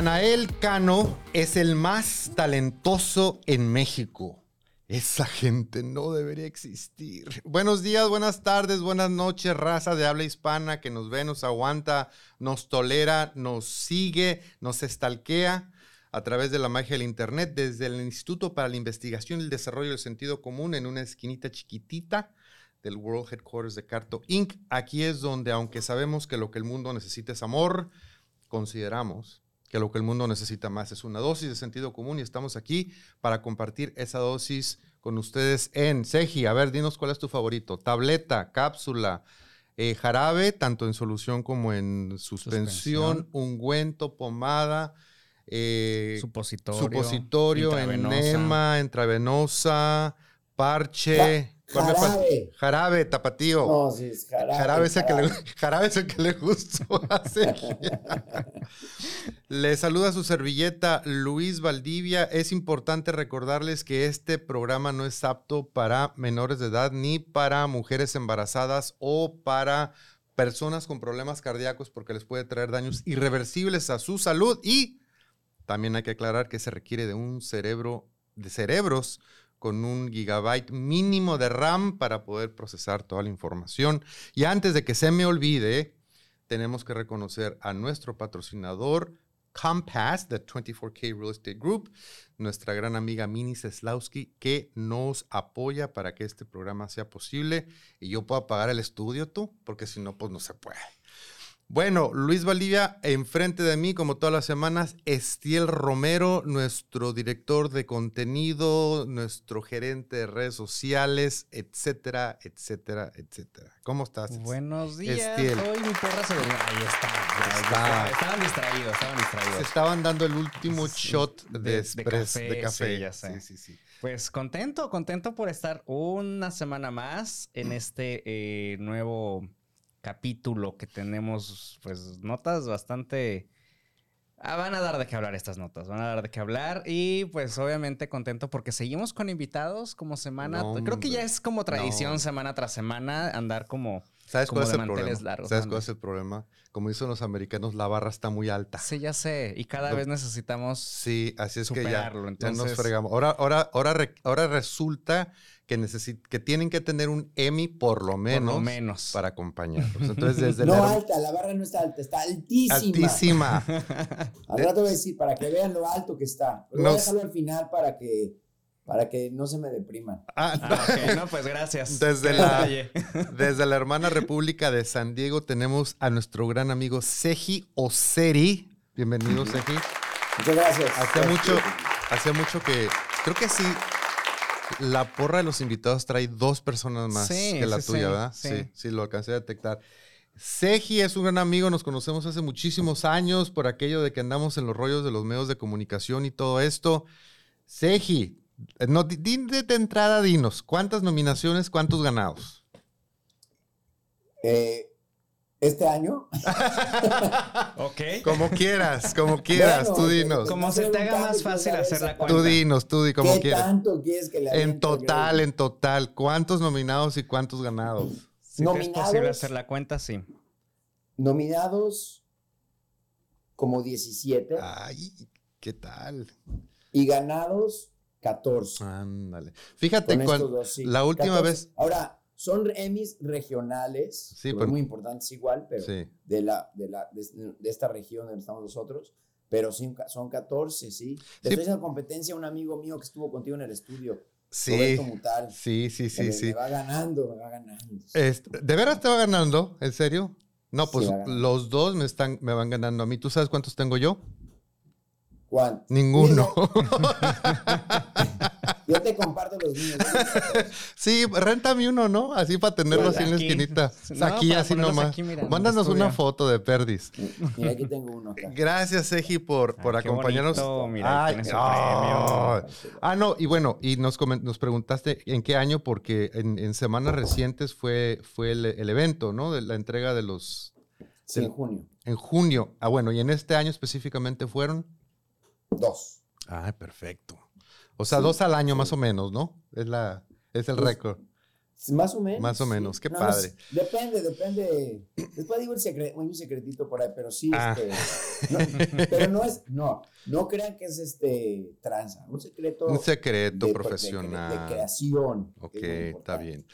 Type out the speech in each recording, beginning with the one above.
Natanael Cano es el más talentoso en México. Esa gente no debería existir. Buenos días, buenas tardes, buenas noches, raza de habla hispana que nos ve, nos aguanta, nos tolera, nos sigue, nos estalquea a través de la magia del Internet desde el Instituto para la Investigación y el Desarrollo del Sentido Común en una esquinita chiquitita del World Headquarters de Carto Inc. Aquí es donde, aunque sabemos que lo que el mundo necesita es amor, consideramos que lo que el mundo necesita más es una dosis de sentido común y estamos aquí para compartir esa dosis con ustedes en Seji. A ver, dinos cuál es tu favorito. Tableta, cápsula, eh, jarabe, tanto en solución como en suspensión, ungüento, pomada. Eh, supositorio, supositorio enema, intravenosa, parche. Jarabe. Jarabe, tapatío. No, sí, es jarabe. Jarabe es, el que le, jarabe es el que le gustó hacer. le saluda su servilleta Luis Valdivia. Es importante recordarles que este programa no es apto para menores de edad ni para mujeres embarazadas o para personas con problemas cardíacos porque les puede traer daños irreversibles a su salud y también hay que aclarar que se requiere de un cerebro de cerebros con un gigabyte mínimo de RAM para poder procesar toda la información. Y antes de que se me olvide, tenemos que reconocer a nuestro patrocinador, Compass, de 24K Real Estate Group, nuestra gran amiga Mini Seslowski, que nos apoya para que este programa sea posible y yo pueda pagar el estudio tú, porque si no, pues no se puede. Bueno, Luis Valdivia, enfrente de mí, como todas las semanas, Estiel Romero, nuestro director de contenido, nuestro gerente de redes sociales, etcétera, etcétera, etcétera. ¿Cómo estás? Buenos días. Estiel. Hoy mi perra se durmió. Ahí está. ya, Está. Estaban distraídos, estaban Se distraídos. estaban dando el último Sí, shot de, de- de express, café, de café. sí, ya sé. Sí, sí, sí. Pues contento, contento por estar una semana más en este eh, nuevo capítulo que tenemos, pues notas bastante... Ah, van a dar de qué hablar estas notas, van a dar de qué hablar y pues obviamente contento porque seguimos con invitados como semana, No, creo que ya es como tradición No. semana tras semana andar como... ¿Sabes Como cuál es el problema? largos, ¿Sabes cuál es el problema? Como dicen los americanos, la barra está muy alta. Sí, ya sé, y cada No. vez necesitamos... Sí, así es que ya, Superarlo, ya nos entonces- fregamos. Ahora, ahora, ahora, ahora resulta que, necesi- que tienen que tener un Emmy por lo menos, Por lo menos. para acompañarlos. Entonces, desde No la alta, la barra no está alta, está altísima. altísima. Al rato voy a decir, para que vean lo alto que está. Pero voy a dejarlo al final para que, para que no se me depriman. Ah, Ah, ok, no, pues gracias. Desde la-. Desde la hermana República de San Diego tenemos a nuestro gran amigo Seji Oseri. Bienvenido, Seji. Muchas gracias. Hace mucho, hace mucho que creo que sí. La porra de los invitados trae dos personas más Sí, que la sí, tuya, sí, ¿verdad? sí. Sí, sí, lo alcancé a detectar. Seji es un gran amigo, nos conocemos hace muchísimos años por aquello de que andamos en los rollos de los medios de comunicación y todo esto. Seji, eh, no, de entrada dinos, ¿cuántas nominaciones, cuántos ganados? Eh, este año. Ok. Como quieras, como quieras, Bueno, tú dinos. Como se te haga más fácil hacer la cuenta. Tú dinos, tú di como ¿Qué quieras. tanto quieres que le En total, en total, ¿cuántos nominados y cuántos ganados? Si te es Nominados. posible hacer la cuenta, sí. Nominados como 17 Ay, ¿qué tal? y ganados 14. Ándale. Fíjate, Con dos, sí. la última 14. vez- Ahora, son Emmys regionales, Sí, pero- muy importantes igual, pero Sí. de, la, de, la, de, de esta región donde estamos nosotros. Pero sí, son 14, sí. Sí. estoy haciendo competencia un amigo mío que estuvo contigo en el estudio, Sí, Mutal. sí, sí, sí, me, sí. me va ganando, me va ganando. Este, ¿De veras te va ganando? ¿En serio? No, pues los dos me, están, me van ganando a mí. ¿Tú sabes cuántos tengo yo? ¿Cuánto? Ninguno. Yo te comparto los míos. sí, réntame uno, ¿no? Así para tenerlo así en la aquí. esquinita. No, aquí, así nomás. aquí, mira, Mándanos una foto de Perdis. Mira, aquí tengo uno. acá. Gracias, Seji, por, Ay, por acompañarnos. bonito, mira, Ay, ay. premio. Ah, no, y bueno, y nos, nos preguntaste en qué año, porque en, en semanas recientes fue, fue el, el evento, ¿no? De la entrega de los... Sí, en junio. En junio. Ah, bueno, y en este año específicamente fueron... Dos. Ah, perfecto. O sea, Sí, dos al año más o menos, ¿no? Es, la, es el Pues, récord. Más o menos. Más o menos, sí. qué No, padre. es- depende, depende. Después digo el secreto, un secretito por ahí, pero sí, Ah. este. no, pero no es, no, no crean que es este tranza, un secreto. Un secreto de- profesional. De, de creación. Ok, es está bien.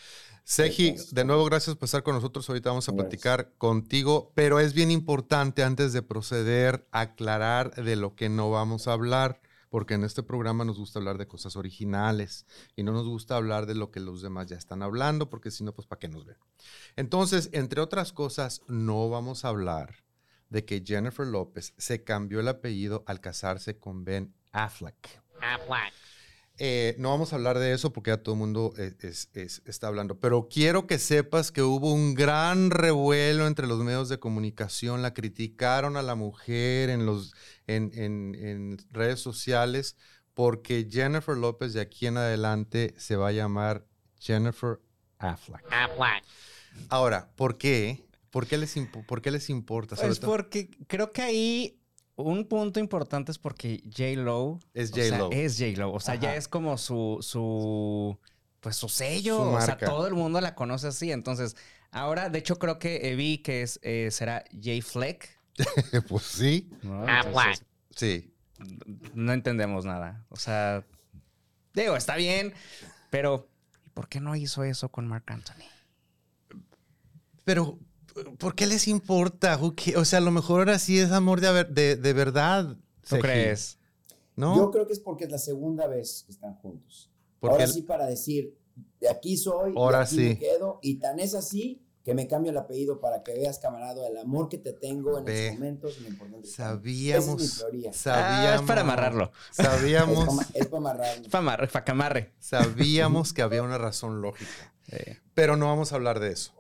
Seji, de nuevo, gracias por estar con nosotros. Ahorita vamos a Gracias. platicar contigo, pero es bien importante antes de proceder aclarar de lo que no vamos a hablar, porque en este programa nos gusta hablar de cosas originales y no nos gusta hablar de lo que los demás ya están hablando, porque si no, pues para qué nos ven. Entonces, entre otras cosas, no vamos a hablar de que Jennifer López se cambió el apellido al casarse con Ben Affleck. Eh, no vamos a hablar de eso porque ya todo el mundo es- es- es- está hablando, pero quiero que sepas que hubo un gran revuelo entre los medios de comunicación, la criticaron a la mujer en, los, en, en- en redes sociales porque Jennifer López de aquí en adelante se va a llamar Jennifer Affleck. Ahora, ¿por qué? ¿Por qué les, impo- por qué les importa? Sobre Pues porque creo que ahí un punto importante es porque J-Lo Es o sea, es J-Lo. O sea, ya es como su, su, pues su sello. Su o sea, todo el mundo la conoce así. Entonces, ahora, de hecho, creo que eh, vi que es, eh, será J Fleck. pues sí, ¿no? Entonces, sí. no entendemos nada. O sea, digo, está bien, pero ¿y por qué no hizo eso con Mark Anthony? Pero, ¿por qué les importa? O sea, a lo mejor ahora sí es amor de, haber- de, de verdad. ¿Tú Seji, crees? ¿No? Yo creo que es porque es la segunda vez que están juntos. Porque Ahora sí para decir, de aquí soy, Ahora de aquí sí. me quedo, y tan es así que me cambio el apellido para que veas, camarado, el amor que te tengo en Ve. los momentos lo importante sabíamos. Esa es mi teoría. Sabíamos. Ah, es para amarrarlo. Sabíamos. Es para amarrarlo. Para amarre, para sabíamos que había una razón lógica. Pero no vamos a hablar de eso.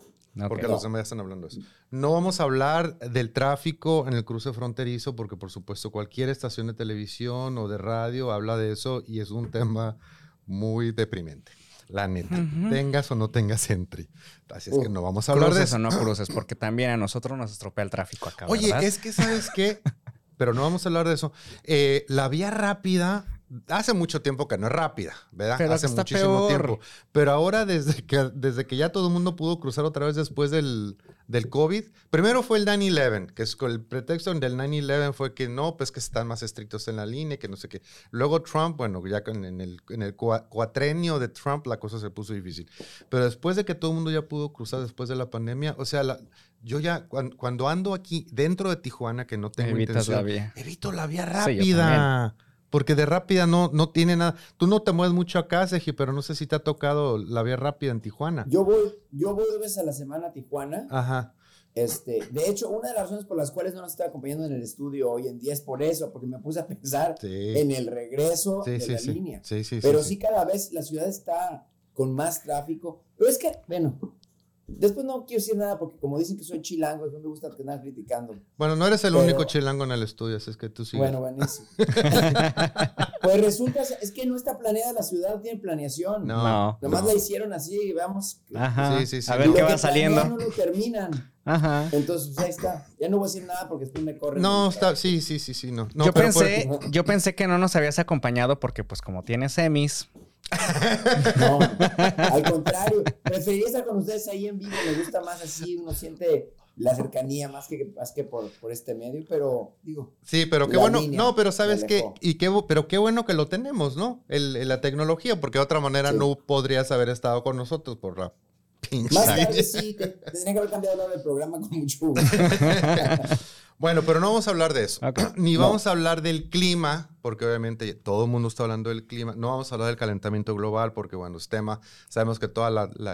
Ok. Porque los demás ya están hablando de eso. No vamos a hablar del tráfico en el cruce fronterizo, porque por supuesto cualquier estación de televisión o de radio habla de eso y es un tema muy deprimente. La neta, Ujú. tengas o no tengas entry. Así es que Uh, no vamos a hablar de eso. o no cruces, porque también a nosotros nos estropea el tráfico acá. Oye, ¿verdad? es que sabes qué, pero no vamos a hablar de eso. Eh, la vía rápida hace mucho tiempo que no es rápida, ¿verdad? Pero hace muchísimo peor. tiempo. Pero ahora desde que desde que ya todo el mundo pudo cruzar otra vez después del, del COVID, primero fue el 9/11, que es con el pretexto del 9/11 fue que no, pues que están más estrictos en la línea, que no sé qué. Luego Trump, bueno, ya en el, en el cua- cuatrenio de Trump la cosa se puso difícil. Pero después de que todo el mundo ya pudo cruzar después de la pandemia, o sea, la- yo ya cuan- cuando, ando aquí dentro de Tijuana, que no tengo Evitas intención, la vía. evito la vía Sí, rápida. Porque de rápida no, no tiene nada. Tú no te mueves mucho acá, Seji, pero no sé si te ha tocado la vía rápida en Tijuana. Yo voy, yo voy dos veces a la semana a Tijuana. Ajá. Este, de hecho, una de las razones por las cuales no nos estoy acompañando en el estudio hoy en día es por eso, porque me puse a pensar Sí. en el regreso Sí, de sí, la sí. línea. Sí, sí, Pero sí, sí, cada vez la ciudad está con más tráfico. Pero es que, bueno, después no quiero decir nada porque como dicen que soy chilango, no me gusta que nada criticando. Bueno, no eres el Pero- único chilango en el estudio, así es que tú sí. Bueno, buenísimo. pues resulta, es que no está planeada la ciudad, no tiene planeación. No. No. Nomás no. la hicieron así y veamos. Ajá. Sí, sí, sí. A ver lo qué va saliendo. No lo terminan. Ajá. Entonces, pues, ahí está. Ya no voy a decir nada porque después me corren. No, está, sí, sí, sí, sí, no. No, yo, pero por- pensé, yo pensé que no nos habías acompañado porque, pues, como tienes semis. No, al contrario. Preferiría estar con ustedes ahí en vivo. Me gusta más así. Uno siente la cercanía más que, más que por, por este medio. Pero, digo, Sí, pero qué bueno. No, pero sabes qué, alejó. y qué, pero qué bueno que lo tenemos, ¿no? El, el- la tecnología, porque de otra manera Sí. no podrías haber estado con nosotros por la pinche. más tarde sí, te, te tendría que haber cambiado el nombre del programa con mucho gusto. Bueno, pero no vamos a hablar de eso. Ni No. vamos a hablar del clima, porque obviamente todo el mundo está hablando del clima. No vamos a hablar del calentamiento global, porque bueno, es tema. Sabemos que todo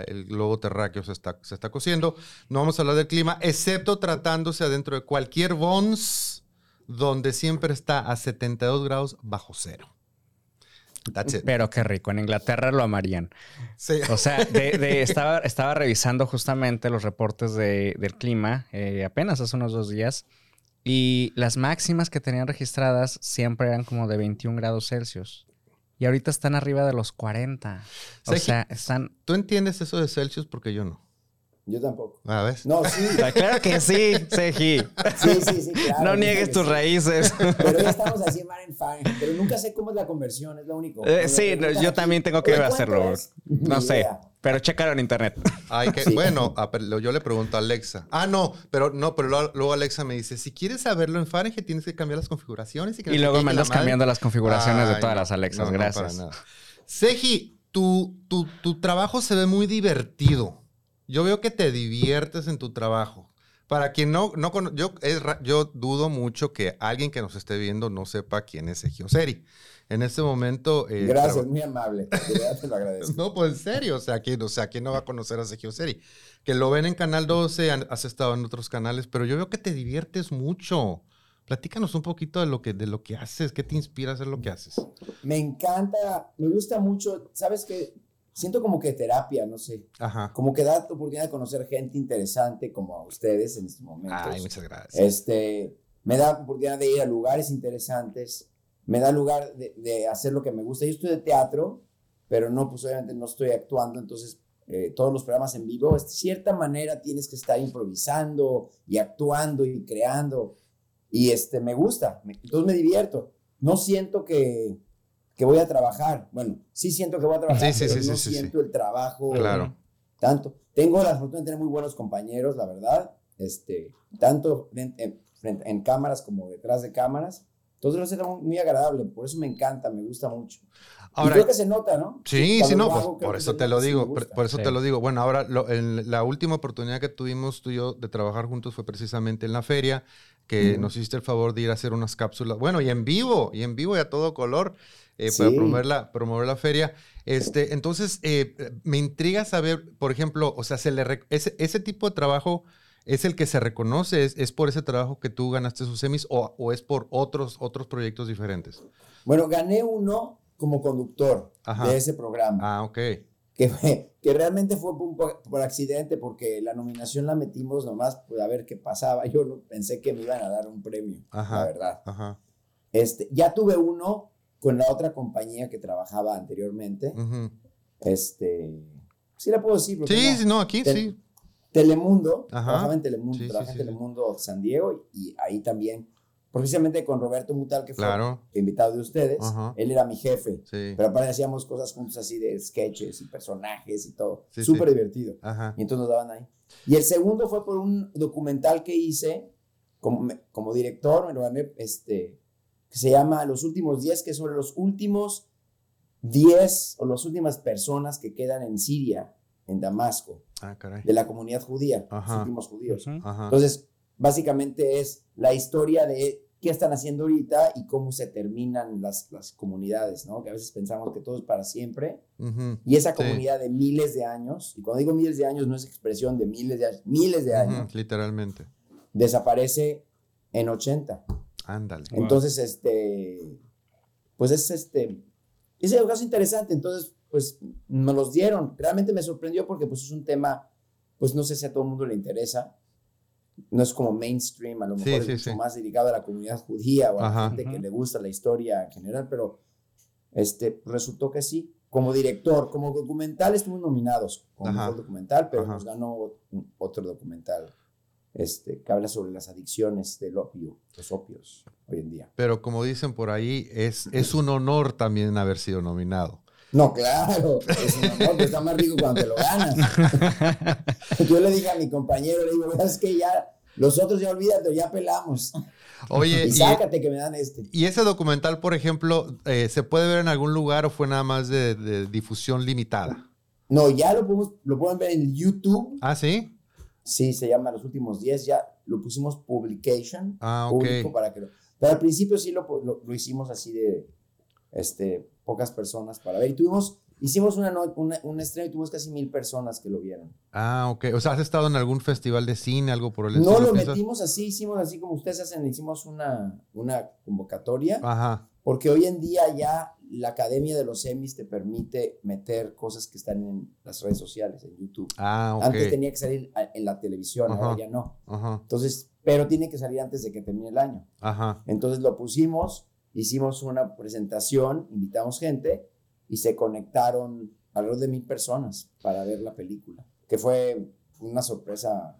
el globo terráqueo se está, se está cociendo. No vamos a hablar del clima, excepto tratándose adentro de cualquier BONS, donde siempre está a 72 grados bajo cero. That's it. Pero qué rico. En Inglaterra lo amarían. Sí. O sea, de, de- estaba, estaba revisando justamente los reportes de- del clima eh, apenas hace unos dos días. Y las máximas que tenían registradas siempre eran como de 21 grados Celsius. Y ahorita están arriba de los 40. O sea, están... ¿Tú entiendes eso de Celsius? Porque yo no. Yo tampoco. A ver. No, sí. Claro que sí, Seji. Sí, sí, sí. Claro, No niegues tus sí. raíces. Pero ya estamos así en Mar en Fine. Pero nunca sé cómo es la conversión, es lo único. Eh, sí, yo aquí, también tengo que "Oye, ¿cuánto hacerlo". No sé. idea. Pero chécalo en internet. Hay que, Bueno, ah, yo le pregunto a Alexa. Ah, no, pero no, pero luego, Alexa me dice, si quieres saberlo en Fahrenheit, tienes que cambiar las configuraciones. Y, luego me andas cambiando las configuraciones de todas las Alexas. Gracias. Seji, tu, tu, tu trabajo se ve muy divertido. Yo veo que te diviertes en tu trabajo. Para quien no, no yo, yo dudo mucho que alguien que nos esté viendo no sepa quién es Sergio Seri. En este momento... Eh, Gracias, muy amable. Te lo agradezco. no, pues en serio, o sea, ¿quién, o sea, ¿quién no va a conocer a Sergio Seri? Que lo ven en Canal 12, has estado en otros canales, pero yo veo que te diviertes mucho. Platícanos un poquito de lo que, de lo que haces, qué te inspira a hacer lo que haces. Me encanta, me gusta mucho, sabes que siento como que terapia, no sé. Ajá. Como que da la oportunidad de conocer gente interesante como a ustedes en estos momentos. Ay, muchas gracias. Este, me da la oportunidad de ir a lugares interesantes, me da lugar de, hacer lo que me gusta. Yo estoy de teatro, pero no, pues obviamente no estoy actuando, entonces eh, todos los programas en vivo, de cierta manera tienes que estar improvisando y actuando y creando. Y este, me gusta, entonces me divierto. No siento que, que voy a trabajar. Bueno, sí siento que voy a trabajar, pero no siento el trabajo claro. tanto. Tengo la fortuna de tener muy buenos compañeros, la verdad, este, tanto en, en, cámaras como detrás de cámaras. Entonces lo muy, muy agradable, por eso me encanta, me gusta mucho. Ahora, creo que se nota, ¿no? Sí, sí, no, pues, por eso te lo digo, por, eso te lo digo. Bueno, ahora en la última oportunidad que tuvimos tú y yo de trabajar juntos fue precisamente en la feria, que nos hiciste el favor de ir a hacer unas cápsulas, bueno, y en vivo, y en vivo y a todo color. Eh, para promover la, promover la feria. Este, entonces, eh, me intriga saber, por ejemplo, o sea, se le ese, ese, tipo de trabajo es el que se reconoce, es, por ese trabajo que tú ganaste sus semis o, o, es por otros, otros proyectos diferentes. Bueno, gané uno como conductor de ese programa. Ah, ok. Que, que realmente fue por, por, accidente porque la nominación la metimos nomás pues, a ver qué pasaba. Yo no, pensé que me iban a dar un premio, la verdad. Ajá. Este, ya tuve uno con la otra compañía que trabajaba anteriormente. Este, sí la puedo decir. Sí, sí, no, aquí sí. Telemundo, trabajaba en Telemundo, trabajaba en Telemundo San Diego y ahí también, precisamente con Roberto Mutal, que fue invitado de ustedes, él era mi jefe, pero aparte hacíamos cosas juntos así de sketches y personajes y todo, súper divertido. Y entonces nos daban ahí. Y el segundo fue por un documental que hice como, como director, me lo gané, este, que se llama Los últimos 10, que es sobre los últimos 10 o las últimas personas que quedan en Siria, en Damasco, ah, de la comunidad judía, los últimos judíos. Entonces, básicamente es la historia de qué están haciendo ahorita y cómo se terminan las, las comunidades, ¿no? Que a veces pensamos que todo es para siempre. Y esa comunidad de miles de años, y cuando digo miles de años no es expresión de miles de años, miles de años. Literalmente. Desaparece en 80. Ándale. Entonces, este, pues es este, es un caso interesante. Entonces, pues me los dieron. Realmente me sorprendió porque pues es un tema, pues no sé si a todo el mundo le interesa. No es como mainstream, a lo mejor es mucho más dedicado a la comunidad judía o a la gente que le gusta la historia en general, pero este, resultó que sí. Como director, como documental estuvimos nominados como mejor documental, pero nos ganó otro documental este, que habla sobre las adicciones del opio, los opios hoy en día. Pero como dicen por ahí, es, es un honor también haber sido nominado. No, claro, es un honor, que está más rico cuando te lo ganas. Yo le dije a mi compañero, le digo, es que ya, los otros ya olvídate, ya pelamos. Oye, y sácate que me dan este. ¿Y ese documental, por ejemplo, eh, se puede ver en algún lugar o fue nada más de, de difusión limitada? No, ya lo, podemos, lo pueden ver en YouTube. Ah, sí. Sí, se llama Los Últimos 10, ya lo pusimos publication, ah, público para que Pero al principio sí lo, lo, hicimos así de este, pocas personas para ver. Y tuvimos, hicimos una, una, un estreno y tuvimos casi mil personas que lo vieron. Ah, ok. O sea, ¿has estado en algún festival de cine, algo por el estilo? No, lo metimos así, hicimos así como ustedes hacen, hicimos una, una convocatoria. Ajá. Porque hoy en día ya la Academia de los Emmys te permite meter cosas que están en las redes sociales, en YouTube. Ah, Antes tenía que salir en la televisión, ahora ya no. Entonces, pero tiene que salir antes de que termine el año. Ajá. Entonces lo pusimos, hicimos una presentación, invitamos gente y se conectaron alrededor de mil personas para ver la película, que fue una sorpresa.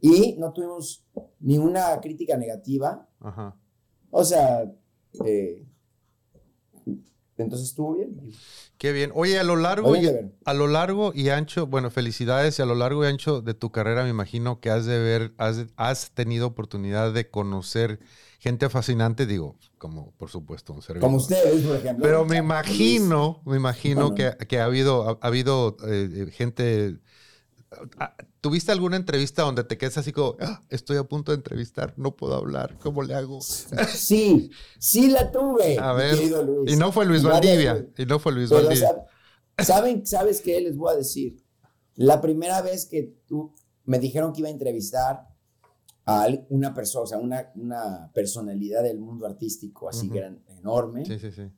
Y no tuvimos ni una crítica negativa. Ajá. O sea, eh, entonces estuvo bien. Qué bien. Oye, a lo largo y, a lo largo y ancho, bueno, felicidades y a lo largo y ancho de tu carrera me imagino que has de ver, has, has tenido oportunidad de conocer gente fascinante, digo, como por supuesto un servidor. Como ustedes, por ejemplo. Pero me imagino, me imagino que, que, ha habido, ha, habido eh, eh, gente Ah, ¿Tuviste alguna entrevista donde te quedas así como, ah, estoy a punto de entrevistar, no puedo hablar, ¿cómo le hago? Sí, sí la tuve. A ver, y no fue Luis Valdivia, y no fue Luis Valdivia. ¿Saben, ¿Sabes qué les voy a decir? La primera vez que tú me dijeron que iba a entrevistar a una persona, o sea, una, una personalidad del mundo artístico así gran, enorme. Sí, sí, sí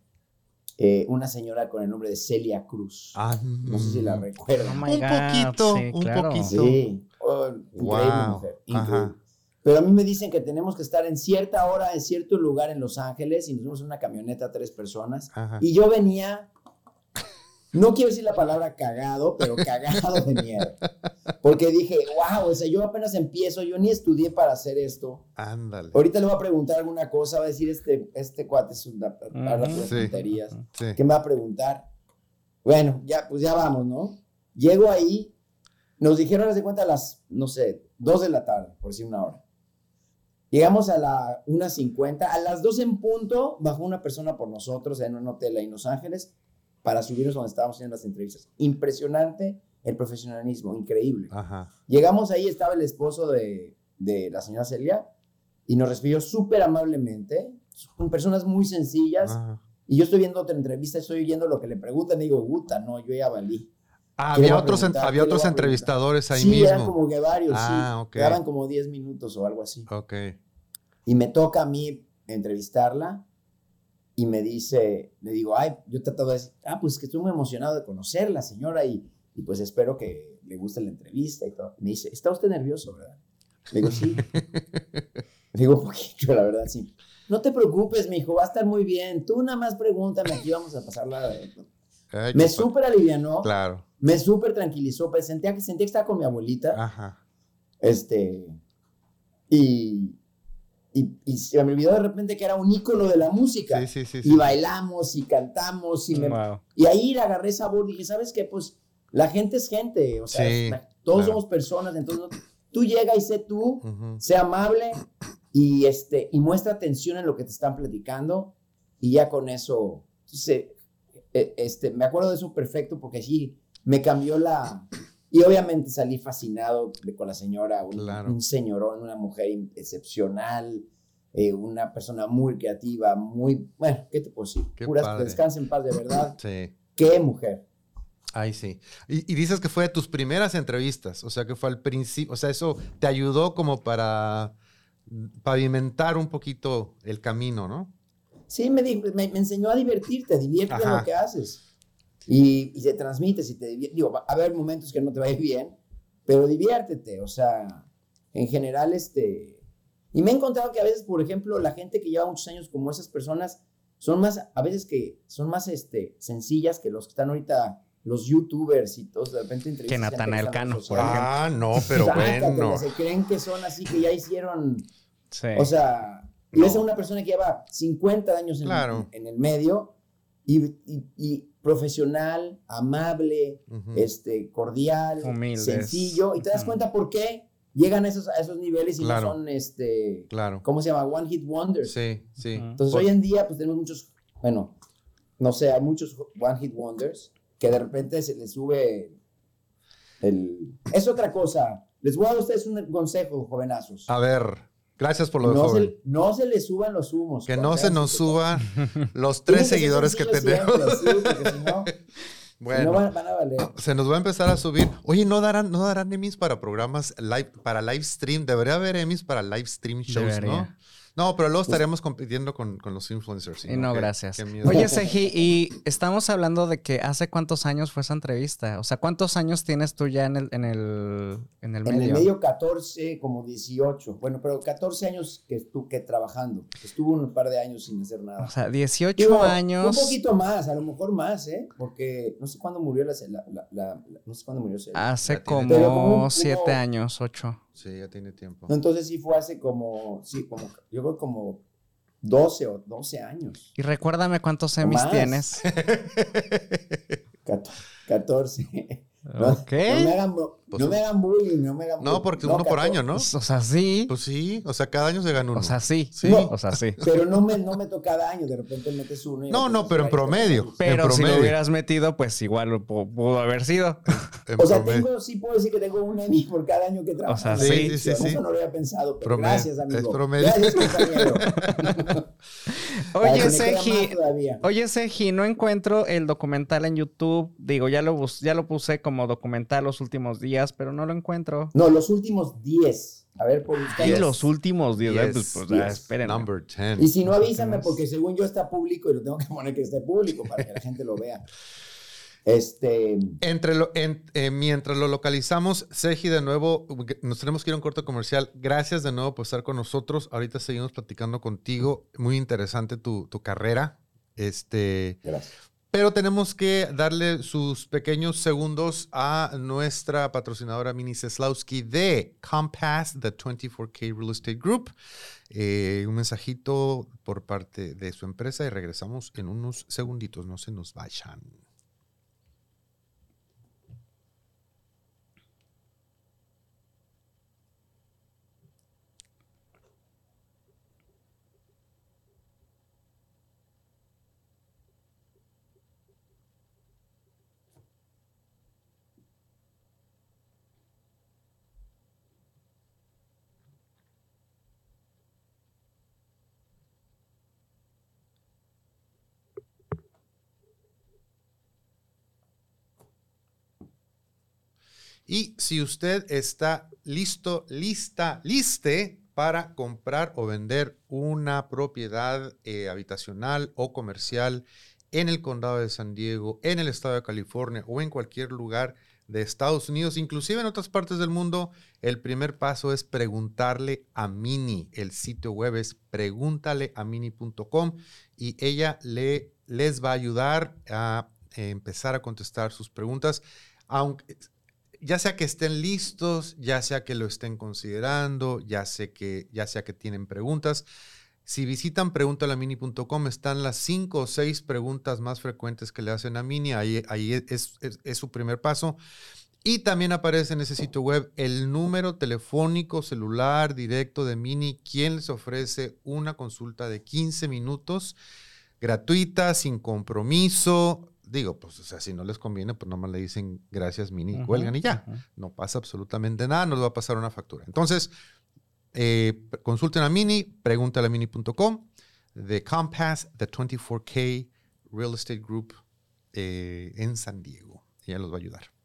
eh, una señora con el nombre de Celia Cruz. Ah, no sé si la recuerdan. Oh un poquito, un poquito. Sí, oh, increíble mujer. Pero a mí me dicen que tenemos que estar en cierta hora, en cierto lugar en Los Ángeles, y nos fuimos en una camioneta, tres personas. Y yo venía no quiero decir la palabra cagado, pero cagado de miedo. Porque dije, wow, o sea, yo apenas empiezo, yo ni estudié para hacer esto. Ándale. Ahorita le voy a preguntar alguna cosa, va a decir, este, este cuate es una uh tonterías. ¿Qué me va a preguntar? Bueno, ya, pues ya vamos, ¿no? Llego ahí, nos dijeron, de cuenta, a las, no sé, dos de la tarde, por decir una hora. Llegamos a la 1.50, a las 2 en punto, bajó una persona por nosotros en un hotel ahí en Los Ángeles para subirnos donde estábamos haciendo las entrevistas. Impresionante el profesionalismo, increíble. Llegamos ahí, estaba el esposo de, de la señora Celia y nos recibió súper amablemente, con personas muy sencillas. Y yo estoy viendo otra entrevista, estoy oyendo lo que le preguntan y digo, puta, no, yo ya valí. Ah, había otros, había otros entrevistadores ahí sí, mismo. Sí, eran como que varios, ah, sí. como 10 minutos o algo así. Ok. Y me toca a mí entrevistarla y me dice, le digo, ay, yo he tratado de decir, ah, pues que estoy muy emocionado de conocerla, señora, y, y pues espero que le guste la entrevista y todo. Me dice, ¿está usted nervioso, verdad? Le digo, sí. le digo, un poquito, la verdad, sí. No te preocupes, mi hijo, va a estar muy bien. Tú nada más pregúntame, aquí vamos a pasarla. me súper alivianó. Claro. Me súper tranquilizó, pues sentía que, sentía que estaba con mi abuelita. Ajá. Este, y, y, se me olvidó de repente que era un ícono de la música. y bailamos y cantamos. Y, y ahí le agarré sabor. Dije, ¿sabes qué? Pues la gente es gente. O sea, todos somos personas. Entonces, tú llega y sé tú, sé amable y, este, y muestra atención en lo que te están platicando. Y ya con eso, entonces, e, este, me acuerdo de eso perfecto porque sí, me cambió la... Y obviamente salí fascinado con la señora, un, un señorón, una mujer excepcional, eh, una persona muy creativa, muy, bueno, ¿qué te puedo decir? Qué descansa en paz, de verdad. sí. Qué mujer. Ay, sí. Y, dices que fue de tus primeras entrevistas, o sea, que fue al principio, o sea, eso te ayudó como para pavimentar un poquito el camino, ¿no? Sí, me, me, enseñó a divertirte, diviértete en lo que haces. Y, se transmite, si te digo, va a haber momentos que no te va a ir bien, pero diviértete, o sea, en general, este... Y me he encontrado que a veces, por ejemplo, la gente que lleva muchos años como esas personas, son más, a veces que son más este, sencillas que los que están ahorita, los youtubers y todos, de repente Que Natanael Cano, por ejemplo. Ah, no, pero bueno. Se creen que son así, que ya hicieron... Sí. O sea, y ves a una persona que lleva 50 años en, en, el medio y, y profesional, amable, este, cordial, sencillo. Y te das cuenta por qué llegan a esos, a esos niveles y no son, este, claro. ¿cómo se llama? One Hit Wonders. Sí, sí. Entonces hoy en día pues tenemos muchos, bueno, no sé, hay muchos One Hit Wonders que de repente se les sube el... Es otra cosa. Les voy a dar a ustedes un consejo, jovenazos. A ver. Gracias por lo no de Se, no se le suban los humos. Que no se nos suban los tres seguidores que tenemos. bueno, van, a valer. Se nos va a empezar a subir. Oye, ¿no darán, no darán Emmys para programas live, para live stream? Debería haber Emmys para live stream shows, ¿no? No, pero luego estaríamos compitiendo con, los influencers. Y no, gracias. Oye, Seji, y estamos hablando de que hace cuántos años fue esa entrevista. O sea, ¿cuántos años tienes tú ya en el, en el, en el medio? En el medio 14, como 18. Bueno, pero 14 años que estuve trabajando. Estuvo un par de años sin hacer nada. O sea, 18 años. Un poquito más, a lo mejor más, ¿eh? Porque no sé cuándo murió la... la, no sé cuándo murió. Hace como 7 años, 8. Sí, ya tiene tiempo. entonces sí fue hace como, sí, como, yo creo como 12 o 12 años. Y recuérdame cuántos semis tienes. Cato- 14. No, Ok. no me hagan, Pues no me hagan bullying, no me hagan No, bullying. porque uno por 14. año, ¿no? O sea, sí. Pues sí, o sea, cada año se gana uno. O sea, sí. Sí. No. O sea, sí. Pero no me, no me toca cada año, de repente metes uno. y No, no, pero en "Ay, este promedio. no". Pero si lo hubieras metido, pues igual lo pudo haber sido. En O sea, promedio. tengo, sí puedo decir que tengo un Emmy por cada año que trabajo. sea, en sí, sí, sí, sí. Eso no lo había pensado, pero Promedio, gracias, es amigo. promedio. Gracias, compañero. Oye, Seji. Oye, Seji, no encuentro el documental en YouTube. Digo, ya lo, ya lo puse como documental los últimos días, pero no lo encuentro. No, los últimos 10. A ver, por buscar. Y Yes. los últimos 10. Yes. Pues, pues, ah, Yes. espérenme. Number 10. Y si no, avísame, porque según yo está público y lo tengo que poner que esté público para que la gente lo vea. Este. Entre lo, en- eh, mientras lo localizamos, Seji, de nuevo, nos tenemos que ir a un corto comercial. Gracias de nuevo por estar con nosotros. Ahorita seguimos platicando contigo. Muy interesante tu, tu carrera. Este, Gracias. pero tenemos que darle sus pequeños segundos a nuestra patrocinadora Mini Seslowski de Compass, the 24K Real Estate Group. Eh, un mensajito por parte de su empresa y regresamos en unos segunditos. No se nos vayan. Y si usted está listo, lista, liste para comprar o vender una propiedad eh, habitacional o comercial en el condado de San Diego, en el estado de California o en cualquier lugar de Estados Unidos, inclusive en otras partes del mundo, el primer paso es preguntarle a Mini. El sitio web es pregúntaleamini.com y ella le, les va a ayudar a eh, empezar a contestar sus preguntas, aunque ya sea que estén listos, ya sea que lo estén considerando, ya, sé que, ya sea que tienen preguntas. Si visitan preguntalamini.com están las cinco o seis preguntas más frecuentes que le hacen a Mini. Ahí, ahí es, es- es su primer paso. Y también aparece en ese sitio web el número telefónico celular directo de Mini, quien les ofrece una consulta de 15 minutos gratuita, sin compromiso. Digo, pues, o sea, si no les conviene, pues nomás le dicen gracias, Mini, Ujú, cuelgan y ya. No pasa absolutamente nada, no les va a pasar una factura. Entonces, eh, consulten a Mini, pregúntale a mini.com, de Compass, the 24K Real Estate Group eh, en San Diego. Ella los va a ayudar.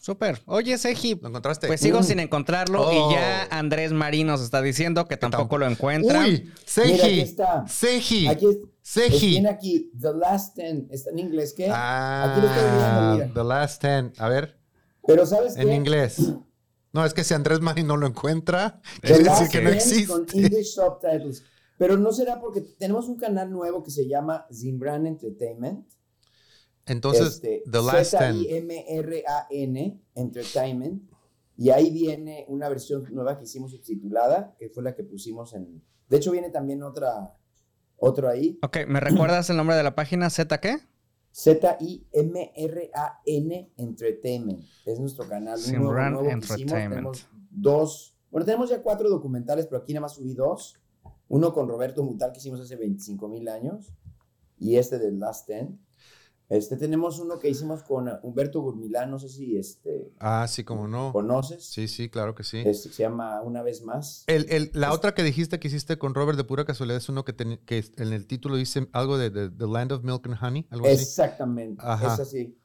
Súper. Oye, Seji, ¿Lo encontraste? pues sigo Mm. sin encontrarlo Oh. y ya Andrés Marín nos está diciendo que tampoco lo encuentra. Uy, Mira, aquí Seji, está. Seji, Aquí es, Seji. tiene aquí, The Last Ten. ¿Está en inglés qué? Ah, Aquí lo estoy viendo, mira. The Last Ten. A ver, Pero ¿sabes qué? en inglés. No, es que si Andrés Marín no lo encuentra, The quiere decir que no Con existe. English subtitles. Pero no será porque tenemos un canal nuevo que se llama Zimbran Entertainment. Entonces, Este, The Last Ten. Z-I-M-R-A-N, Entertainment. Y ahí viene una versión nueva que hicimos subtitulada, que fue la que pusimos en... De hecho, viene también otra, otro ahí. Ok, ¿me recuerdas el nombre de la página? ¿Z qué? Z-I-M-R-A-N Entertainment. Es nuestro canal. un nuevo, Simran nuevo que hicimos. Entertainment. Tenemos dos. Bueno, tenemos ya cuatro documentales, pero aquí nada más subí dos. Uno con Roberto Mutal que hicimos hace 25 mil años. Y este del Last Ten. Este tenemos uno que hicimos con uh, Humberto Gurmilán, no sé si este, Ah, sí, como no. conoces. Sí, sí, claro que sí. Este, se llama Una vez más. El, el- la otra que dijiste que hiciste con Robert de pura casualidad es uno que, teni- que en el título dice algo de, de- The Land of Milk and Honey, algo así. Exactamente, Ajá. es así.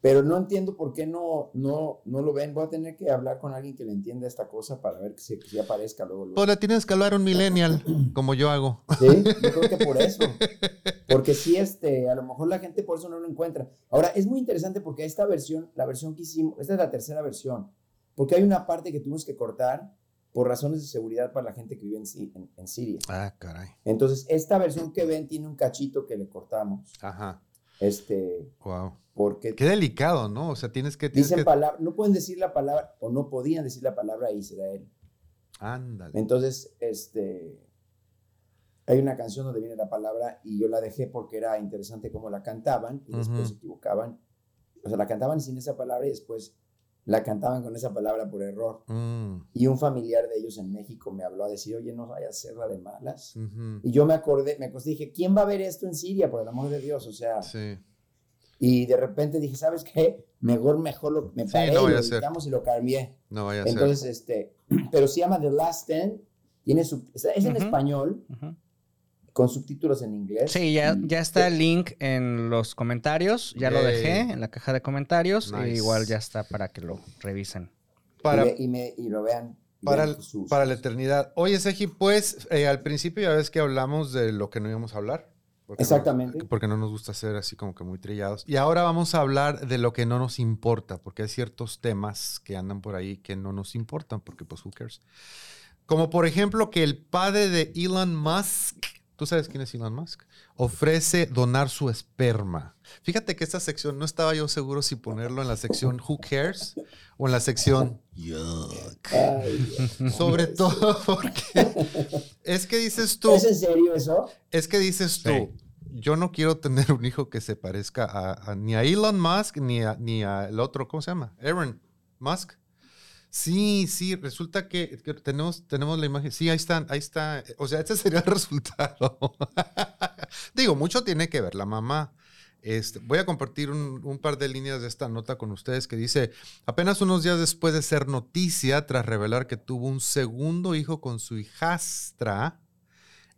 Pero no entiendo por qué no, no, no lo ven. Voy a tener que hablar con alguien que le entienda esta cosa para ver que si, aparezca luego. luego. Pues le tienes que hablar un millennial, como yo hago. Sí, yo creo que por eso. Porque sí, este, a lo mejor la gente por eso no lo encuentra. Ahora, es muy interesante porque esta versión, la versión que hicimos, esta es la tercera versión, porque hay una parte que tuvimos que cortar por razones de seguridad para la gente que vive en, en- en Siria. Ah, caray. Entonces, esta versión que ven tiene un cachito que le cortamos, Ajá. este, Wow. Porque Qué delicado, ¿no? O sea, tienes que. Tienes dicen que... palabras, no pueden decir la palabra, o no podían decir la palabra Israel. Ándale. Entonces, este, hay una canción donde viene la palabra y yo la dejé porque era interesante cómo la cantaban y después Ujú. se equivocaban. O sea, la cantaban sin esa palabra y después la cantaban con esa palabra por error. Mm, Y un familiar de ellos en México me habló a decir, oye, no vayas a hacerla de malas. ujú. Y yo me acordé, me acosté dije, ¿quién va a ver esto en Siria, por el amor de Dios? O sea, Sí. Y de repente dije, ¿sabes qué? Mejor, mejor lo, me Sí, paré no y vaya lo ser. editamos y lo cambié. No vaya a ser. Entonces, este, pero se llama The Last Stand, tiene sub- es en Ujú. español, Ujú. con subtítulos en inglés. Sí, ya, Y- ya está el link en los comentarios. Ya lo dejé Yay. en la caja de comentarios. Nice. E igual ya está para que lo revisen. Para, y, ve- y me- y lo vean. y para, vean el- sus- para la eternidad. Oye, Seji, pues eh, al principio ya ves que hablamos de lo que no íbamos a hablar. Porque no- Exactamente. porque no nos gusta ser así como que muy trillados. Y ahora vamos a hablar de lo que no nos importa, porque hay ciertos temas que andan por ahí que no nos importan, porque pues who cares. Como por ejemplo que el padre de Elon Musk, ¿tú sabes quién es Elon Musk? Ofrece donar su esperma. Fíjate que esta sección no estaba yo seguro si ponerlo en la sección Who cares o en la sección Yuck. Ay, Dios. Sobre todo porque es que dices tú, ¿Es en serio eso? es que dices tú, Sí. yo no quiero tener un hijo que se parezca a, a- ni a Elon Musk ni a, ni a el otro, ¿cómo se llama? Aaron Musk. Sí, sí, resulta que, tenemos, tenemos la imagen. Sí, ahí están, ahí está. O sea, este sería el resultado. Digo, mucho tiene que ver la mamá. Este, voy a compartir un, un par de líneas de esta nota con ustedes que dice, apenas unos días después de ser noticia, tras revelar que tuvo un segundo hijo con su hijastra,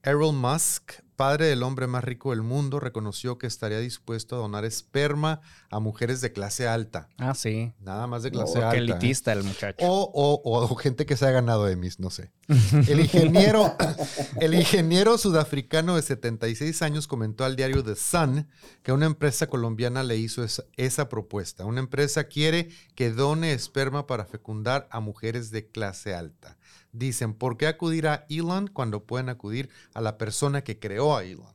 Errol Musk, padre del hombre más rico del mundo, reconoció que estaría dispuesto a donar esperma a mujeres de clase alta. Ah, sí. Nada más de clase Qué alta. ¿eh? elitista el muchacho. O, o- o gente que se ha ganado Emmys, no sé. El ingeniero, el ingeniero sudafricano de 76 años comentó al diario The Sun que una empresa colombiana le hizo esa, esa propuesta. Una empresa quiere que done esperma para fecundar a mujeres de clase alta. Dicen, ¿por qué acudir a Elon cuando pueden acudir a la persona que creó a Elon?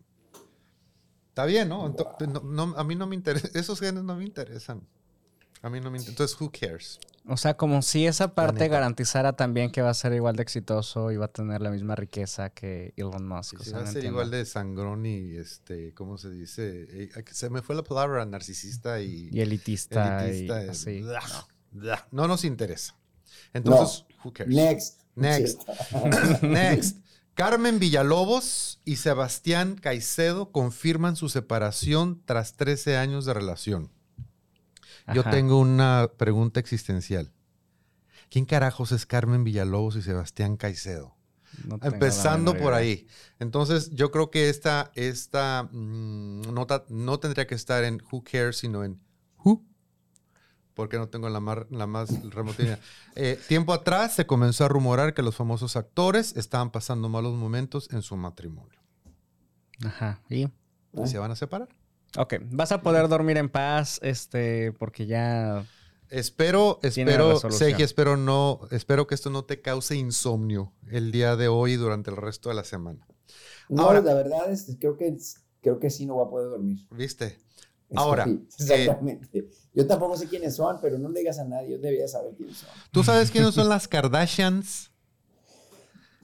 Está bien, ¿no? No- no, a mí no me interesa, esos genes no me interesan. A mí no me interesa. Entonces, who cares? O sea, como si esa parte garantizara también que va a ser igual de exitoso y va a tener la misma riqueza que Elon Musk. Sí, O sea, va a no ser entiendo. igual de sangrón y este, ¿cómo se dice? Eh, se me fue la palabra narcisista y, Y elitista, elitista. y eh, así. blah, blah. No nos interesa. Entonces, who cares? Next. Next. Sí. Next. Carmen Villalobos y Sebastián Caicedo confirman su separación tras 13 años de relación. Yo Ajá. tengo una pregunta existencial. ¿Quién carajos es Carmen Villalobos y Sebastián Caicedo? No Empezando por ahí. Entonces, yo creo que esta, esta mm, nota no tendría que estar en Who Cares, sino en Who. Porque no tengo la, mar- la más remota idea. Eh, tiempo atrás se comenzó a rumorar que los famosos actores estaban pasando malos momentos en su matrimonio. Ajá. Y. Y se van a separar. Ok. Vas a poder dormir en paz, este, porque ya. Espero, espero. Seiji, espero no, espero que esto no te cause insomnio el día de hoy y durante el resto de la semana. No, Ahora- la verdad es que creo que creo que sí no voy a poder dormir. ¿Viste? Ahora, eh, exactamente. yo tampoco sé quiénes son, pero no le digas a nadie, yo debería saber quiénes son. ¿Tú sabes quiénes son las Kardashians?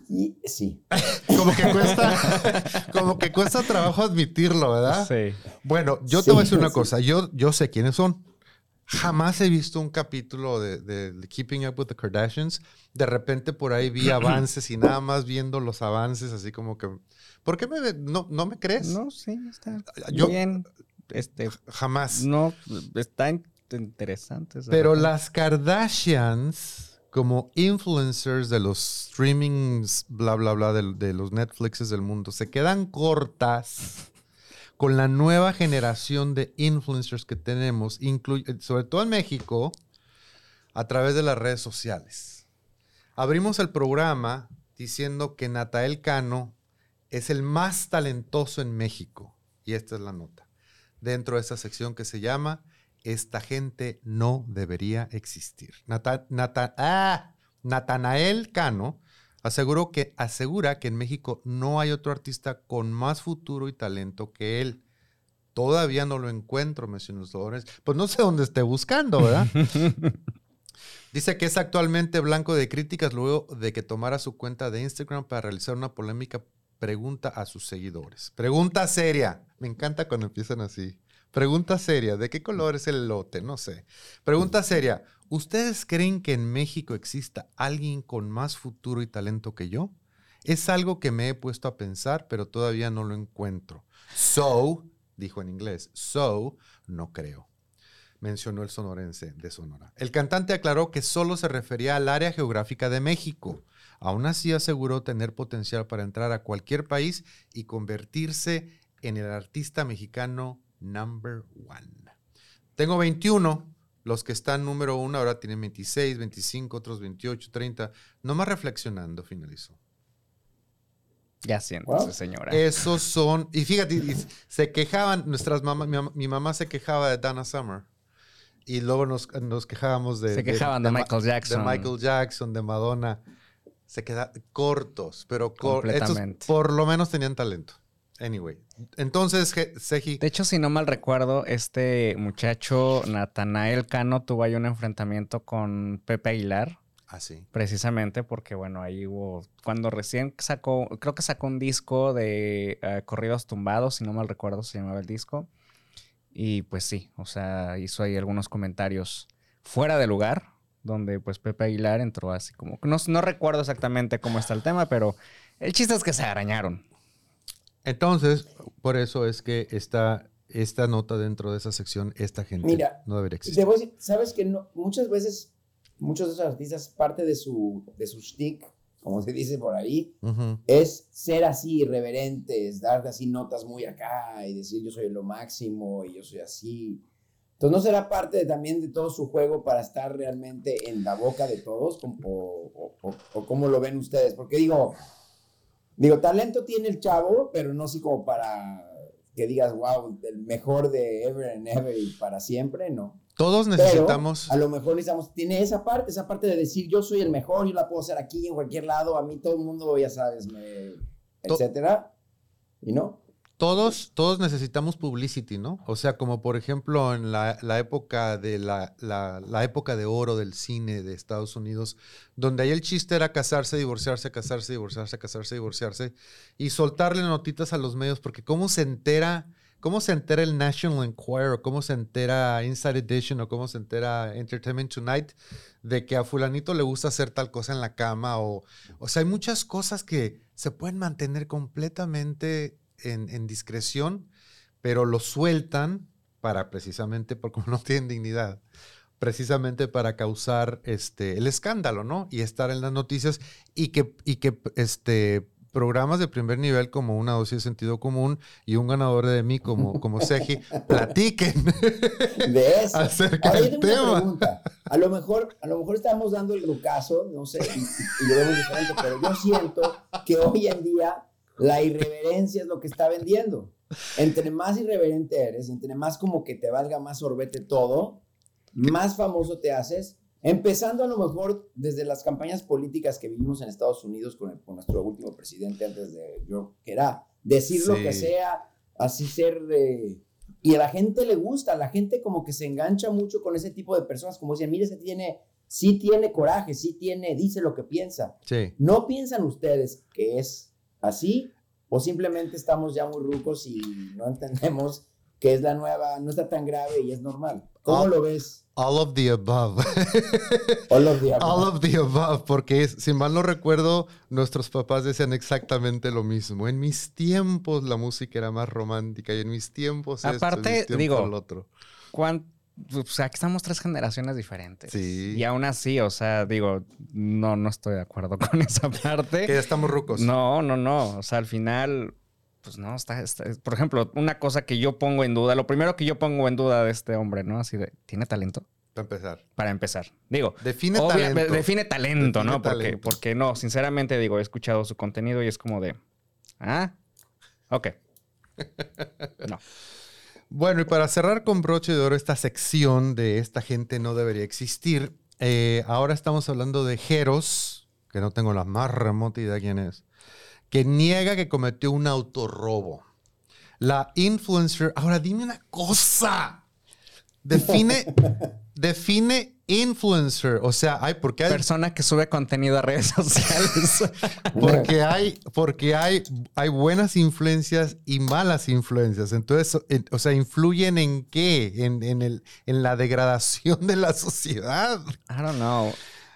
Y sí, Como que cuesta, como que cuesta trabajo admitirlo, ¿verdad? Sí. Bueno, yo te Sí, voy a decir una sí. cosa. Yo, yo sé quiénes son. Jamás he visto un capítulo de, de- de Keeping Up with the Kardashians. De repente por ahí vi avances y nada más viendo los avances, así como que. ¿Por qué me, no, no me crees? No, sí, está Yo- bien. Este, Jamás. no, está in- interesante. Pero las Kardashians, como influencers de los streamings, bla, bla, bla, de, de los Netflixes del mundo, se quedan cortas con la nueva generación de influencers que tenemos, incluy- sobre todo en México, a través de las redes sociales. Abrimos el programa diciendo que Natael Cano es el más talentoso en México. Y esta es la nota. Dentro de esa sección que se llama Esta gente no debería existir. Nata- Nata- ah, Natanael Cano aseguró que, asegura que en México no hay otro artista con más futuro y talento que él. Todavía no lo encuentro, mencionó los dolores. Pues no sé dónde esté buscando, ¿verdad? Dice que es actualmente blanco de críticas luego de que tomara su cuenta de Instagram para realizar una polémica pregunta a sus seguidores. Pregunta seria. Me encanta cuando empiezan así. Pregunta seria. ¿De qué color es el lote? No sé. Pregunta seria. ¿Ustedes creen que en México exista alguien con más futuro y talento que yo? Es algo que me he puesto a pensar, pero todavía no lo encuentro. So, dijo en inglés, so, no creo mencionó el sonorense de Sonora. El cantante aclaró que solo se refería al área geográfica de México. Aún así aseguró tener potencial para entrar a cualquier país y convertirse en el artista mexicano number one. Tengo 21, los que están número uno ahora tienen 26, 25, otros 28, 30. Nomás reflexionando, finalizó. Ya siéntese, señora. Esos son, y fíjate, se quejaban, nuestras mamás, mi, mamá se quejaba de Dana Summer. Y luego nos, quejábamos de... Se quejaban de, Michael Jackson. De Michael Jackson, de Madonna. Se quedan cortos, pero por lo menos tenían talento. Anyway, entonces, Seji. De hecho, si no mal recuerdo, este muchacho, Natanael Cano, tuvo ahí un enfrentamiento con Pepe Aguilar. Ah, sí. Precisamente porque, bueno, ahí hubo. Cuando recién sacó, creo que sacó un disco de eh, corridos tumbados, si no mal recuerdo, se llamaba el disco. Y pues sí, o sea, hizo ahí algunos comentarios fuera de lugar, donde pues Pepe Aguilar entró así como... No, no recuerdo exactamente cómo está el tema, pero el chiste es que se arañaron. Entonces, por eso es que esta, esta nota dentro de esa sección, esta gente no debería existir. Sabes que no, muchas veces, muchos de esos artistas, parte de su, de su stick como se dice por ahí, es ser así irreverentes, dar así notas muy acá y decir yo soy lo máximo y yo soy así. Entonces, ¿no será parte también de todo su juego para estar realmente en la boca de todos? O, o, cómo lo ven ustedes? Porque digo, digo, talento tiene el chavo, pero no así como para que digas, wow, el mejor de ever and ever y para siempre, no. Todos necesitamos. a lo mejor necesitamos, tiene esa parte, esa parte de decir yo soy el mejor, yo la puedo hacer aquí, en cualquier lado, a mí todo el mundo, ya sabes, me, etcétera. Y no. Todos, todos necesitamos publicity, ¿no? O sea, como por ejemplo en la, época de la, la, época de oro del cine de Estados Unidos, donde ahí el chiste era casarse, divorciarse, casarse, divorciarse, casarse, divorciarse, y soltarle notitas a los medios, porque cómo se entera ¿Cómo se entera el National Enquirer o cómo se entera Inside Edition o cómo se entera Entertainment Tonight de que a fulanito le gusta hacer tal cosa en la cama? O, o sea, hay muchas cosas que se pueden mantener completamente en, discreción, pero lo sueltan para precisamente, porque no tienen dignidad, precisamente para causar este, el escándalo, ¿no? Y estar en las noticias y que, y que este, programas de primer nivel como una dosis de sentido común y un ganador de mí como, como Seji platiquen de eso. acerca del tema. A lo mejor, a lo mejor estamos dando el rucazo, no sé, y, lo vemos diferente, pero yo siento que hoy en día la irreverencia es lo que está vendiendo. Entre más irreverente eres, entre más como que te valga más sorbete todo, más famoso te haces Empezando a lo mejor desde las campañas políticas que vivimos en Estados Unidos con, nuestro último presidente antes de yo, que era decir lo que sea, así ser... y a la gente le gusta, la gente como que se engancha mucho con ese tipo de personas, como decían, mire, se tiene, sí tiene coraje, sí tiene, dice lo que piensa. ¿No piensan ustedes que es así? ¿O simplemente estamos ya muy rucos y no entendemos que es la nueva, no está tan grave y es normal? ¿Cómo lo ves? All of the above. All of the above. All of the above, porque si mal no recuerdo, nuestros papás decían exactamente lo mismo. En mis tiempos la música era más romántica y en mis tiempos Aparte, digo, el otro. O sea, que estamos tres generaciones diferentes. Sí. Y aún así, o sea, digo, no, no estoy de acuerdo con esa parte. Que ya estamos rucos. No, no, no. O sea, al final, pues no, está, por ejemplo, una cosa que yo pongo en duda, lo primero que yo pongo en duda de este hombre, ¿no? Así de, ¿tiene talento? Para empezar. Para empezar. Digo, define talento. Define talento, ¿no? Porque, porque no, sinceramente digo, he escuchado su contenido y es como de, ah, ok. no. Bueno, y para cerrar con broche de oro esta sección de esta gente no debería existir, eh, ahora estamos hablando de Jeros, que no tengo la más remota idea quién es que niega que cometió un autorrobo. La influencer, ahora dime una cosa. Define, define influencer. O sea, hay porque hay Persona que sube contenido a redes sociales. porque hay porque hay hay buenas influencias y malas influencias. Entonces, en- o sea, influyen en qué? En, en el en la degradación de la sociedad. I don't know.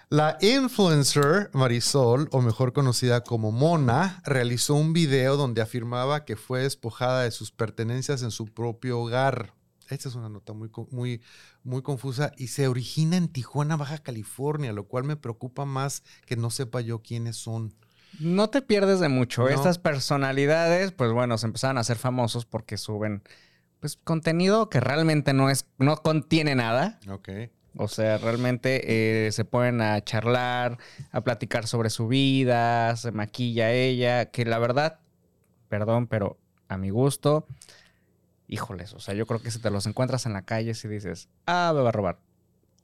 La influencer Marisol, o mejor conocida como Mona, realizó un video donde afirmaba que fue despojada de sus pertenencias en su propio hogar. Esta es una nota muy, muy, muy confusa y se origina en Tijuana, Baja California, lo cual me preocupa más que no sepa yo quiénes son. No te pierdes de mucho. No. Estas personalidades, pues bueno, se empezaron a hacer famosos porque suben pues contenido que realmente no es, no contiene nada. Ok. O sea, realmente eh, se ponen a charlar, a platicar sobre su vida, se maquilla ella, que la verdad, perdón, pero a mi gusto, híjoles, o sea, yo creo que si te los encuentras en la calle, si dices, ah, me va a robar,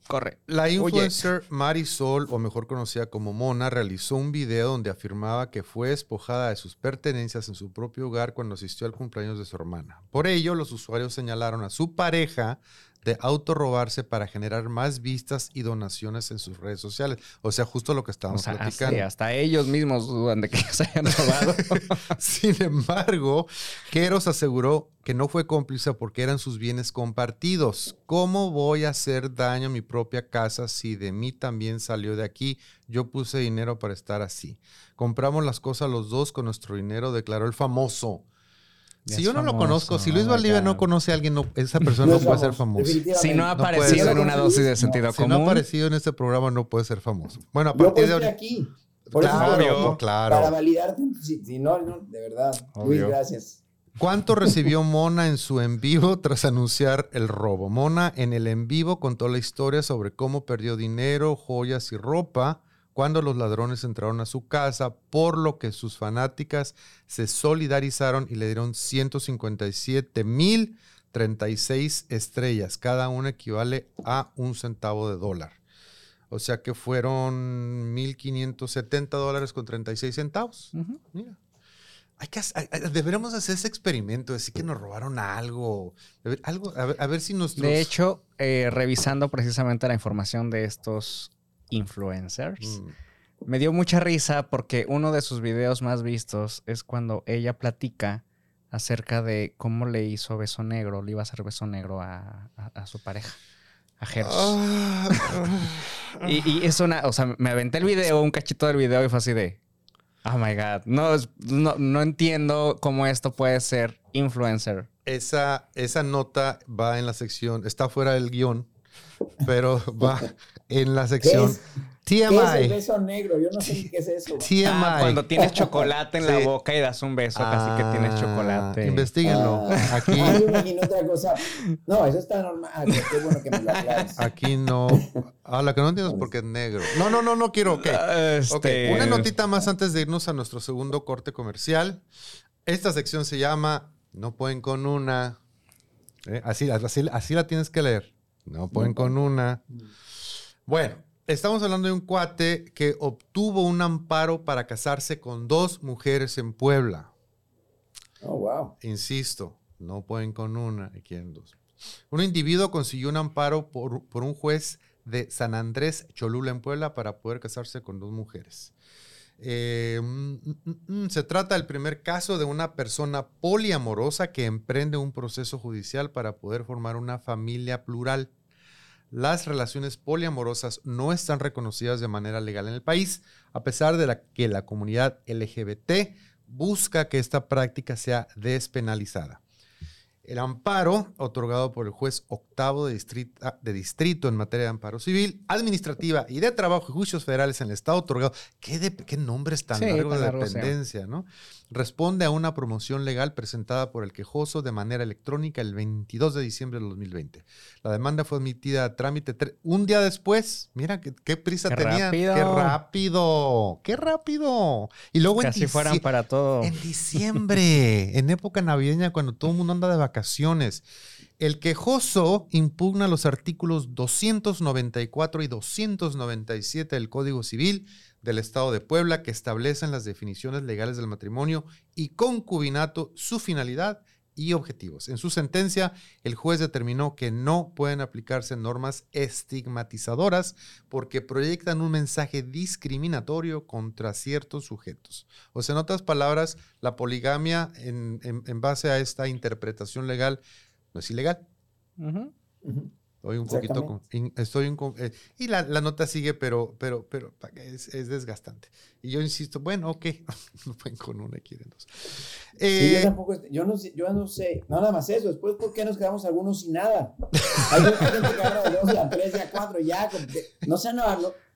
corre. La influencer Marisol, o mejor conocida como Mona, realizó un video donde afirmaba que fue despojada de sus pertenencias en su propio hogar cuando asistió al cumpleaños de su hermana. Por ello, los usuarios señalaron a su pareja de autorrobarse para generar más vistas y donaciones en sus redes sociales. O sea, justo lo que O estábamos sea, hasta, platicando. hasta ellos mismos dudan de que se hayan robado. Sin embargo, Queros aseguró que no fue cómplice porque eran sus bienes compartidos. ¿Cómo voy a hacer daño a mi propia casa si de mí también salió de aquí? Yo puse dinero para estar así. Compramos las cosas los dos con nuestro dinero, declaró el famoso. Ya si yo no lo conozco, si Luis Valdivia no conoce a alguien, no- esa persona no, puede ser definitivamente. si no ha aparecido en una dosis de sentido Si no ha común. aparecido en este programa, no puede ser famoso. Bueno, a Yo partir pues de aquí. Por eso Claro, quiero- claro. Para validarte, si, si no, no, de verdad. Luis, gracias. ¿Cuánto recibió Mona en su en vivo tras anunciar el robo? Mona en el en vivo contó la historia sobre cómo perdió dinero, joyas y ropa cuando los ladrones entraron a su casa, por lo que sus fanáticas se solidarizaron y le dieron 157 mil 36 estrellas. Cada una equivale a un centavo de dólar. O sea que fueron 1.570 dólares con 36 centavos. Ujú. Mira. Hay que, hacer- hay- deberíamos hacer ese experimento, decir que nos robaron algo. A, ver, a ver si nuestros... De hecho, eh, revisando precisamente la información de estos influencers, Mm, me dio mucha risa porque uno de sus videos más vistos es cuando ella platica acerca de cómo le hizo beso negro, le iba a hacer beso negro a, a- a su pareja, a ah. Y, y es una, o sea, me aventé el video, un cachito del video y fue así de, oh my god, no, no, no entiendo cómo esto puede ser influencer. esa, esa nota va en la sección, está fuera del guion, pero va en la ¿Qué sección es, ¿Qué es el TMI. beso negro? Yo no sé ni qué es eso. TMI. Ah, cuando tienes chocolate en la Sí. boca y das un beso, casi que tienes Ah, chocolate. Investíguenlo. Ah, Aquí, ah, yo me imagino otra cosa. No, eso está normal. Qué bueno que me lo aclares. aquí no. Ah, la que no entiendo es porque es negro. No, no, no, no quiero. Ok. Ok, Este, una notita más antes de irnos a nuestro segundo corte comercial. Esta sección se llama No pueden con una. Eh, Así, así, así la tienes que leer. No pueden con una. Bueno, estamos hablando de un cuate que obtuvo un amparo para casarse con dos mujeres en Puebla. Oh, wow. Insisto, no pueden con una y quieren dos. Un individuo consiguió un amparo por, por un juez de San Andrés Cholula en Puebla para poder casarse con dos mujeres. Eh, mm, mm, mm, se trata del primer caso de una persona poliamorosa que emprende un proceso judicial para poder formar una familia plural. Las relaciones poliamorosas no están reconocidas de manera legal en el país, a pesar de que la comunidad LGBT busca que esta práctica sea despenalizada. El amparo, otorgado por el juez octavo de distrito, de distrito en materia de amparo civil, administrativa y de trabajo y juicios federales en el Estado otorgado, ¿qué, de- qué nombres tan Sí, largos de dependencia, ¿no? Responde a una promoción legal presentada por el quejoso de manera electrónica el 22 de diciembre de 2020. La demanda fue admitida a trámite un día después. Mira qué, qué prisa Qué tenía. rápido. ¡Qué rápido! ¡Qué rápido! Y luego en fueran para todo. en diciembre, en época navideña, cuando todo el mundo anda de vacaciones. El quejoso impugna los artículos 294 y 297 del Código Civil del Estado de Puebla que establecen las definiciones legales del matrimonio y concubinato, su finalidad y objetivos. En su sentencia, el juez determinó que no pueden aplicarse normas estigmatizadoras porque proyectan un mensaje discriminatorio contra ciertos sujetos. O sea, en otras palabras, la poligamia en, base a esta interpretación legal no es ilegal. Estoy un poquito. estoy eh, y la, nota sigue, pero, pero, pero es, desgastante. Y yo insisto, bueno, ok, no pueden con una, quieren dos. Eh, yo tampoco, yo no sé, yo no sé, nada más eso. Después, ¿por qué nos quedamos algunos sin nada? Hay gente que habla de dos, a tres, a cuatro, ya. No sé, no,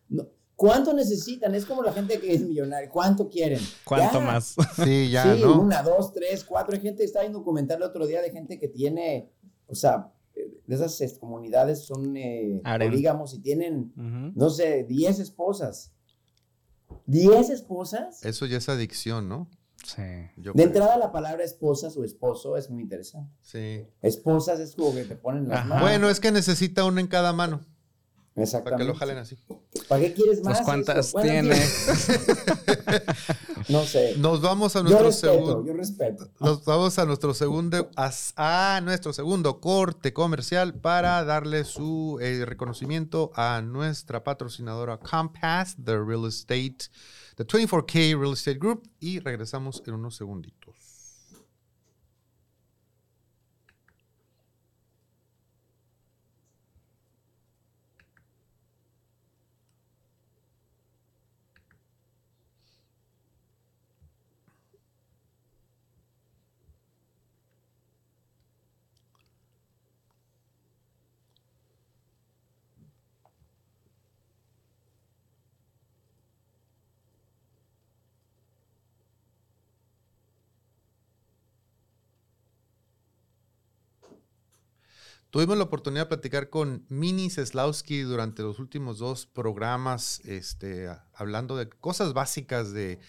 no, ¿Cuánto necesitan? Es como la gente que es millonaria. ¿Cuánto quieren? ¿Cuánto más? Sí, ya. Sí, una, dos, tres, cuatro. Hay gente, estaba viendo un documental el otro día de gente que tiene, o sea, de esas comunidades son eh, polígamos y tienen, no sé, 10 esposas. ¿10 esposas? Eso ya es adicción, ¿no? Sí. de entrada la palabra esposas o esposo es muy interesante. Sí. Esposas es como que te ponen las manos. Bueno, es que necesita una en cada mano. Exactamente. Para que lo jalen así. ¿Para qué quieres pues, más? ¿Cuántas tiene? no sé. Nos vamos a nuestro segundo. Yo respeto. Nos vamos a nuestro segundo a, nuestro segundo corte comercial para darle su eh, reconocimiento a nuestra patrocinadora Compass, the Real Estate, the 24K Real Estate Group y regresamos en unos segunditos. Tuvimos la oportunidad de platicar con Mini Seslowski durante los últimos dos programas, este, hablando de cosas básicas de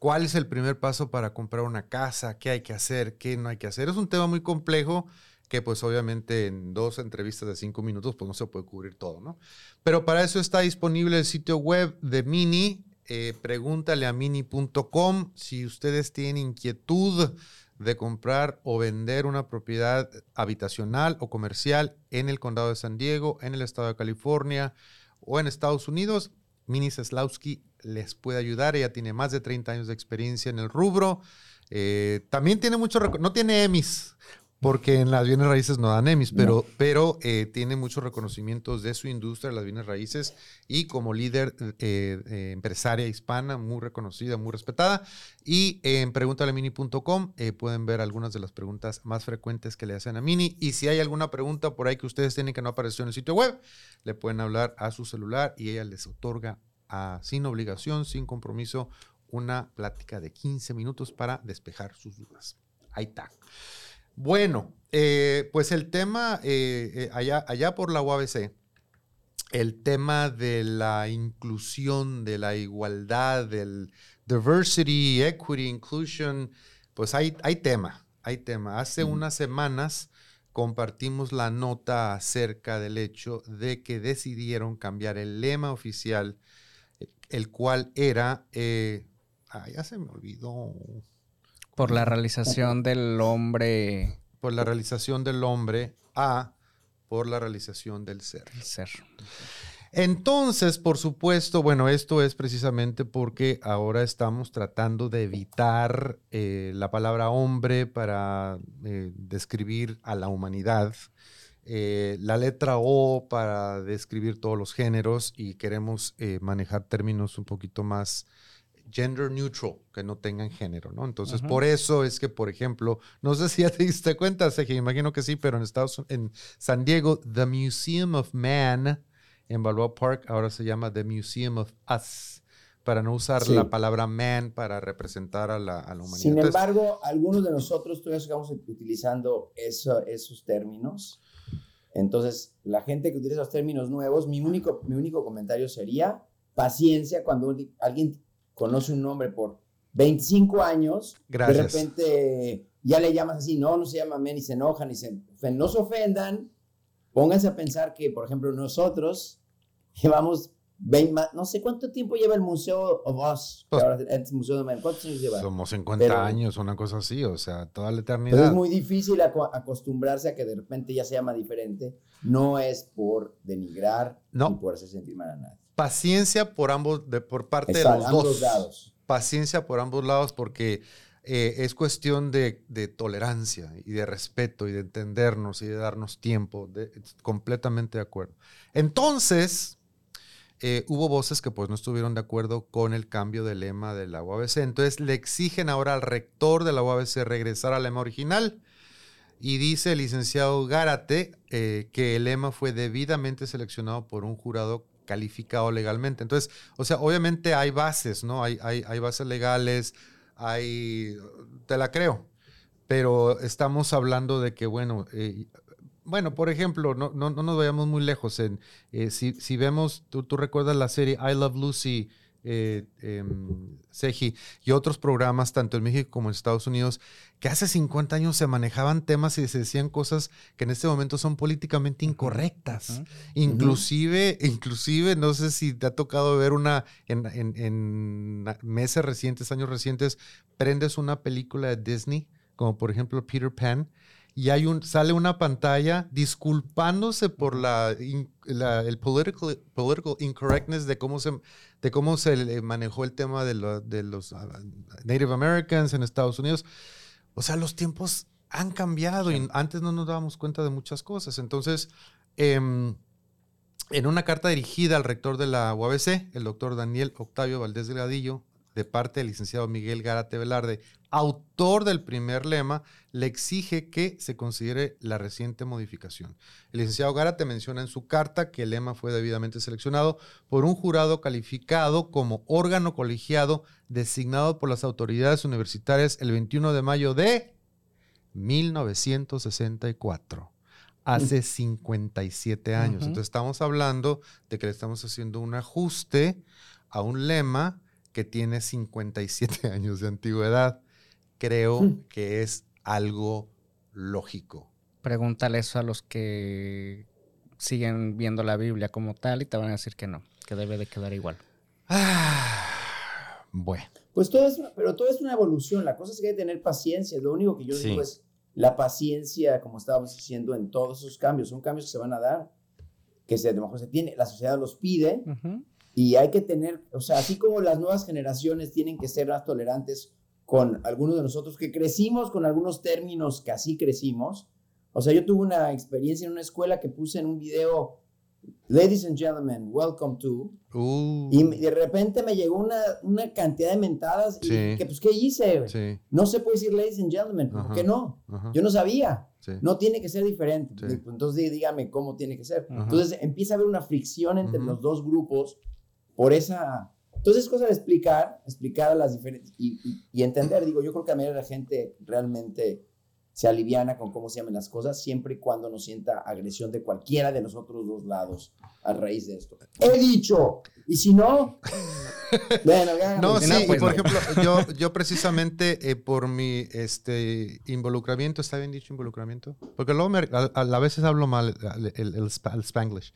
cuál es el primer paso para comprar una casa, qué hay que hacer, qué no hay que hacer. Es un tema muy complejo que pues obviamente en dos entrevistas de cinco minutos pues no se puede cubrir todo, ¿no? Pero para eso está disponible el sitio web de Mini, eh, pregúntale a mini.com si ustedes tienen inquietud de comprar o vender una propiedad habitacional o comercial en el condado de San Diego, en el estado de California o en Estados Unidos, Mini Seslowski les puede ayudar. Ella tiene más de 30 años de experiencia en el rubro. Eh, también tiene mucho, no tiene EMIS, porque en las bienes raíces no dan EMIS, pero, pero eh, tiene muchos reconocimientos de su industria, las bienes raíces, y como líder eh, eh, empresaria hispana, muy reconocida, muy respetada. Y en preguntalemini.com pueden ver algunas de las preguntas más frecuentes que le hacen a Mini. Y si hay alguna pregunta por ahí que ustedes tienen que no apareció en el sitio web, le pueden hablar a su celular y ella les otorga a, sin obligación, sin compromiso, una plática de 15 minutos para despejar sus dudas. Ahí está. Bueno, eh, pues el tema eh, eh, allá, allá por la UABC, el tema de la inclusión, de la igualdad, del diversity, equity, inclusion, pues hay, hay tema, hay tema. Hace unas semanas compartimos la nota acerca del hecho de que decidieron cambiar el lema oficial, el cual era, ah, ya se me olvidó. Por la realización del hombre. Por la realización del hombre a por la realización del ser. ser. Entonces, por supuesto, bueno, esto es precisamente porque ahora estamos tratando de evitar eh, la palabra hombre para eh, describir a la humanidad, eh, la letra O para describir todos los géneros y queremos manejar términos un poquito más gender neutral, que no tengan género, ¿no? Entonces, por eso es que, por ejemplo, no sé si ya te diste cuenta, Sergio, imagino que sí, pero en Estados en San Diego, The Museum of Man en Balboa Park ahora se llama The Museum of Us, para no usar la palabra man para representar a la, humanidad. Sin embargo, algunos de nosotros todavía estamos utilizando esos términos. Entonces, la gente que utiliza los términos nuevos, mi único, mi único comentario sería paciencia cuando alguien conoce un nombre por 25 años, de repente ya le llamas así, no, no se llama men y se enojan y se No se ofendan, pónganse a pensar que, por ejemplo, nosotros llevamos 20 ma- no sé cuánto tiempo lleva el Museo of Us. que Pues- ahora es Museo de Mayhem. ¿Cuántos años lleva? Somos 50 Pero- años, una cosa así, o sea, toda la Pero eternidad. es muy difícil aco- acostumbrarse a que de repente ya se llama diferente. No es por denigrar No. ni por hacer sentir mal a nadie. Paciencia por ambos, de, por parte Exacto, de los dos. lados. Paciencia por ambos lados porque eh, es cuestión de, de tolerancia y de respeto y de entendernos y de darnos tiempo. de- completamente de acuerdo. Entonces, eh, hubo voces que pues no estuvieron de acuerdo con el cambio de lema de la UABC. Entonces le exigen ahora al rector de la UABC regresar al lema original. Y dice el licenciado Gárate eh, que el lema fue debidamente seleccionado por un jurado calificado legalmente. Entonces, o sea, obviamente hay bases, ¿no? Hay, hay, bases legales, hay... Te la creo. Pero estamos hablando de que, bueno, eh, bueno, por ejemplo, no, no, no nos vayamos muy lejos. En, eh, si, si vemos, tú, tú recuerdas la serie I Love Lucy, eh, em, y otros programas, tanto en México como en Estados Unidos, que hace 50 años se manejaban temas y se decían cosas que en este momento son políticamente incorrectas. Inclusive, inclusive, no sé si te ha tocado ver una, en, en- en meses recientes, años recientes, prendes una película de Disney, como por ejemplo Peter Pan, y hay un, sale una pantalla disculpándose por la, la- el political, political incorrectness de cómo se, de cómo se manejó el tema de, lo- de los ah, Native Americans en Estados Unidos. O sea, los tiempos han cambiado y antes no nos dábamos cuenta de muchas cosas. Entonces, em, en una carta dirigida al rector de la UABC, el doctor Daniel Octavio Valdés Delgadillo, de parte del licenciado Miguel Gárate Velarde, autor del primer lema, le exige que se considere la reciente modificación. El licenciado Gárate menciona en su carta que el lema fue debidamente seleccionado por un jurado calificado como órgano colegiado designado por las autoridades universitarias el 21 de mayo de 1964 hace 57 años. Ujú. Entonces estamos hablando de que le estamos haciendo un ajuste a un lema que tiene 57 años de antigüedad. Creo Hmm. que es algo lógico. Pregúntale eso a los que siguen viendo la Biblia como tal y te van a decir que no, que debe de quedar igual. Ah, bueno, Pues todo es, una- pero todo es una evolución. La cosa es que hay que tener paciencia. Lo único que yo Sí. digo es la paciencia, como estábamos diciendo, en todos esos cambios. Son cambios que se van a dar, que se, a lo mejor se tiene, la sociedad los pide. Y hay que tener, o sea, así como las nuevas generaciones tienen que ser más tolerantes con algunos de nosotros que crecimos con algunos términos que así crecimos. O sea, yo tuve una experiencia en una escuela que puse en un video, Ladies and gentlemen, welcome to. Uh, Y de repente me llegó una, una cantidad de mentadas y Sí. que pues, ¿qué hice? sí, No se puede decir ladies and gentlemen, ¿por qué no? ajá, Yo no sabía. sí. No tiene que ser diferente. Entonces dí- dígame cómo tiene que ser. Ajá. Entonces empieza a haber una fricción entre los dos grupos por esa... Entonces es cosa de explicar, explicar las diferentes y, entender. Digo, yo creo que a de la gente realmente se aliviana con cómo se llaman las cosas, siempre y cuando no sienta agresión de cualquiera de los otros dos lados a raíz de esto. He dicho, y si no, bueno, ya, No, sí, no, y pues por no. ejemplo, yo, yo precisamente eh, por mi este, involucramiento, ¿está bien dicho involucramiento? Porque luego me- a, a- a veces hablo mal el, el- el el spanglish.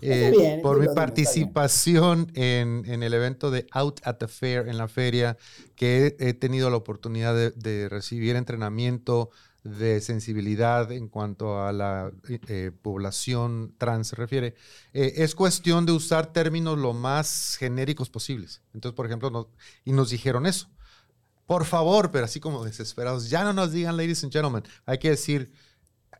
Eh, bien, por mi participación en, en el evento de Out at the Fair, en la feria, que he, tenido la oportunidad de, de recibir entrenamiento de sensibilidad en cuanto a la eh, población trans se refiere, eh, es cuestión de usar términos lo más genéricos posibles. Entonces, por ejemplo, y nos dijeron eso. Por favor, pero así como desesperados, ya no nos digan ladies and gentlemen. Hay que decir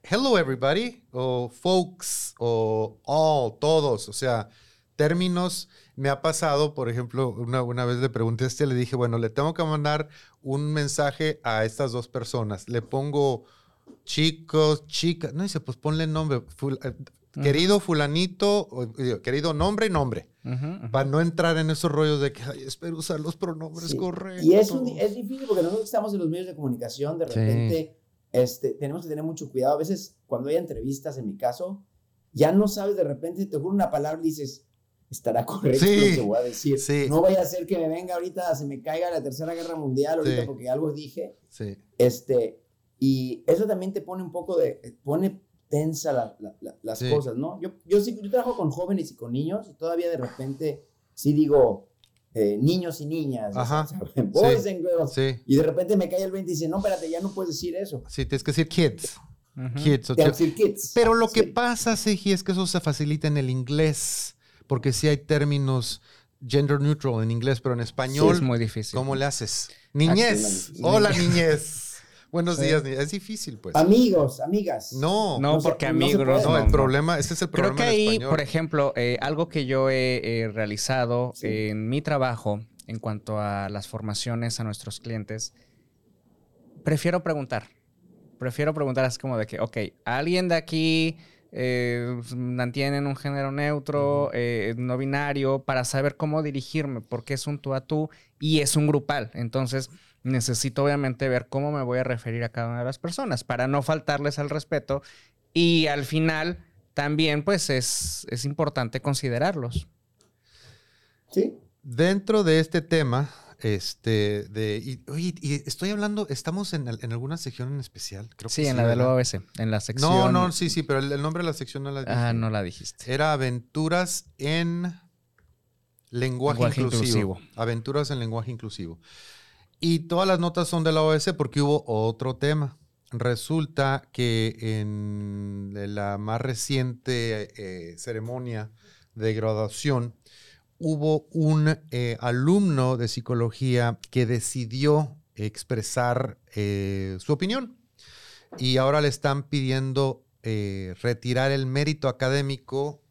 hello everybody, o folks, o all, todos. O sea, términos. Me ha pasado, por ejemplo, una, una vez le pregunté a este, le dije, bueno, le tengo que mandar un mensaje a estas dos personas. Le pongo chicos, chicas. No dice, pues ponle nombre. Ful- eh, Querido fulanito, o, eh, querido nombre y nombre. Para no entrar en esos rollos de que ay, espero usar los pronombres Sí. correctos. Y es, un- es difícil porque nosotros que estamos en los medios de comunicación, de Sí. repente este, tenemos que tener mucho cuidado. A veces, cuando hay entrevistas, en mi caso, ya no sabes, de repente te ocurre una palabra y dices, estará correcto Sí. lo que voy a decir. Sí. No vaya a ser que me venga ahorita, se me caiga la tercera guerra mundial ahorita Sí. porque algo dije. Sí. Este, y eso también te pone un poco de, pone tensa la- la- la- las Sí. cosas, ¿no? Yo, yo sí, yo trabajo con jóvenes y con niños y todavía de repente sí digo eh, niños y niñas, Ajá. o sea, boys Sí. and girls. Sí, Y de repente me cae el 20 y dice, no, espérate, ya no puedes decir eso. sí, tienes que decir kids. Ujú. Kids. o que decir kids. Pero lo que Sí. pasa, Seji, es que eso se facilita en el inglés, porque sí hay términos gender neutral en inglés, pero en español, es muy difícil. ¿cómo le haces? Niñez. sí, Hola, niñez. Buenos Sí. días. niñez. Es difícil, pues. Amigos, amigas. No, No, porque amigos. no, no, el problema, ese es el Creo problema que en ahí, español. por ejemplo, eh, algo que yo he eh, realizado Sí. en mi trabajo en cuanto a las formaciones a nuestros clientes, prefiero preguntar. Prefiero preguntar así como de que, ok, ¿alguien de aquí eh, mantienen un género neutro, eh, no binario, para saber cómo dirigirme? Porque es un tú a tú y es un grupal. Entonces, necesito obviamente ver cómo me voy a referir a cada una de las personas para no faltarles al respeto y al final también pues es, es importante considerarlos. Sí. Dentro de este tema, este, de, y, oye, y estoy hablando, estamos en, en alguna sección en especial, creo que Sí, en la del. OABC, en la sección... No, no, sí, sí, pero el, el nombre de la sección no la dije. Ah, no la dijiste. Era Aventuras en Lenguaje, Lenguaje inclusivo. inclusivo. Aventuras en Lenguaje Inclusivo. Y todas las notas son de la OS porque hubo otro tema. Resulta que en la más reciente eh, ceremonia de graduación hubo un eh, alumno de psicología que decidió expresar eh, su opinión y ahora le están pidiendo eh, retirar el mérito académico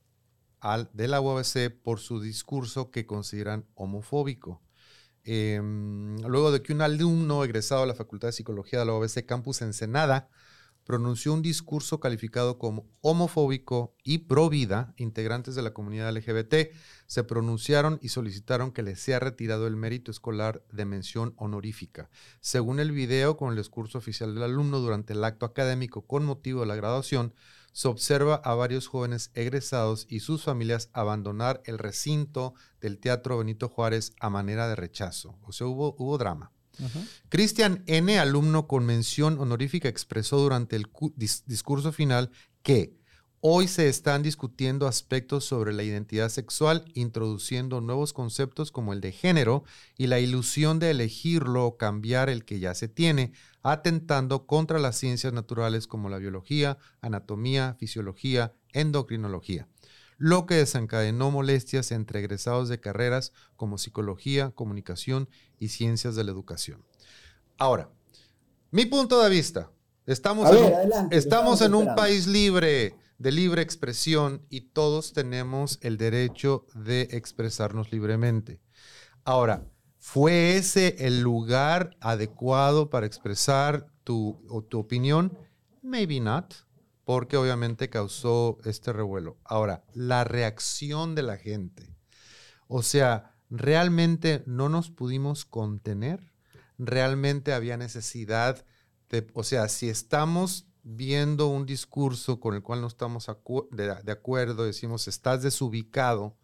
de la UABC por su discurso que consideran homofóbico. Eh, luego de que un alumno egresado de la Facultad de Psicología de la UABC Campus Ensenada pronunció un discurso calificado como homofóbico y pro vida, integrantes de la comunidad LGBT se pronunciaron y solicitaron que les sea retirado el mérito escolar de mención honorífica. Según el video con el discurso oficial del alumno durante el acto académico con motivo de la graduación, se observa a varios jóvenes egresados y sus familias abandonar el recinto del Teatro Benito Juárez a manera de rechazo. O sea, hubo, hubo drama. Cristian N., alumno con mención honorífica, expresó durante el cu- dis- discurso final que hoy se están discutiendo aspectos sobre la identidad sexual, introduciendo nuevos conceptos como el de género y la ilusión de elegirlo o cambiar el que ya se tiene, atentando contra las ciencias naturales como la biología, anatomía, fisiología, endocrinología lo que desencadenó molestias entre egresados de carreras como psicología, comunicación y ciencias de la educación. Ahora, mi punto de vista, estamos, en, adelante, estamos en un país libre, de libre expresión, y todos tenemos el derecho de expresarnos libremente. Ahora, ¿fue ese el lugar adecuado para expresar tu, o tu opinión? Maybe not porque obviamente causó este revuelo. Ahora, la reacción de la gente. O sea, ¿realmente no nos pudimos contener? ¿Realmente había necesidad de, o sea, si estamos viendo un discurso con el cual no estamos de acuerdo, decimos, estás desubicado,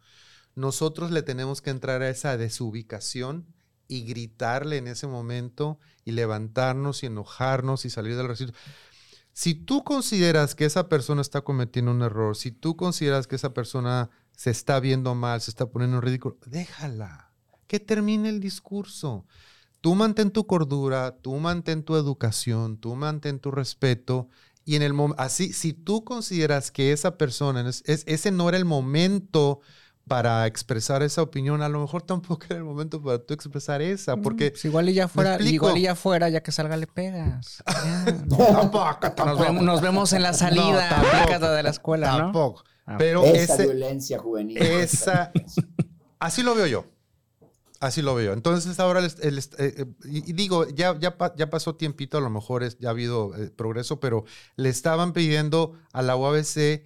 nosotros le tenemos que entrar a esa desubicación y gritarle en ese momento y levantarnos y enojarnos y salir del recinto. Si tú consideras que esa persona está cometiendo un error, si tú consideras que esa persona se está viendo mal, se está poniendo en ridículo, déjala, que termine el discurso. Tú mantén tu cordura, tú mantén tu educación, tú mantén tu respeto y en el así si tú consideras que esa persona es- ese no era el momento para expresar esa opinión, a lo mejor tampoco era el momento para tú expresar esa, porque Pues igual y ya fuera, igual y ya fuera, ya que salga le pegas. No, tampoco, Nos, tampoco. vemos, nos vemos en la salida, tampoco. de la escuela. Tampoco. Ah. Pero Esa ese, violencia juvenil. esa- así lo veo yo. Así lo veo. Entonces ahora, el, el- eh, eh, y, y digo, ya, ya, ya pasó tiempito, a lo mejor es- ya ha habido eh, progreso, pero le estaban pidiendo a la UABC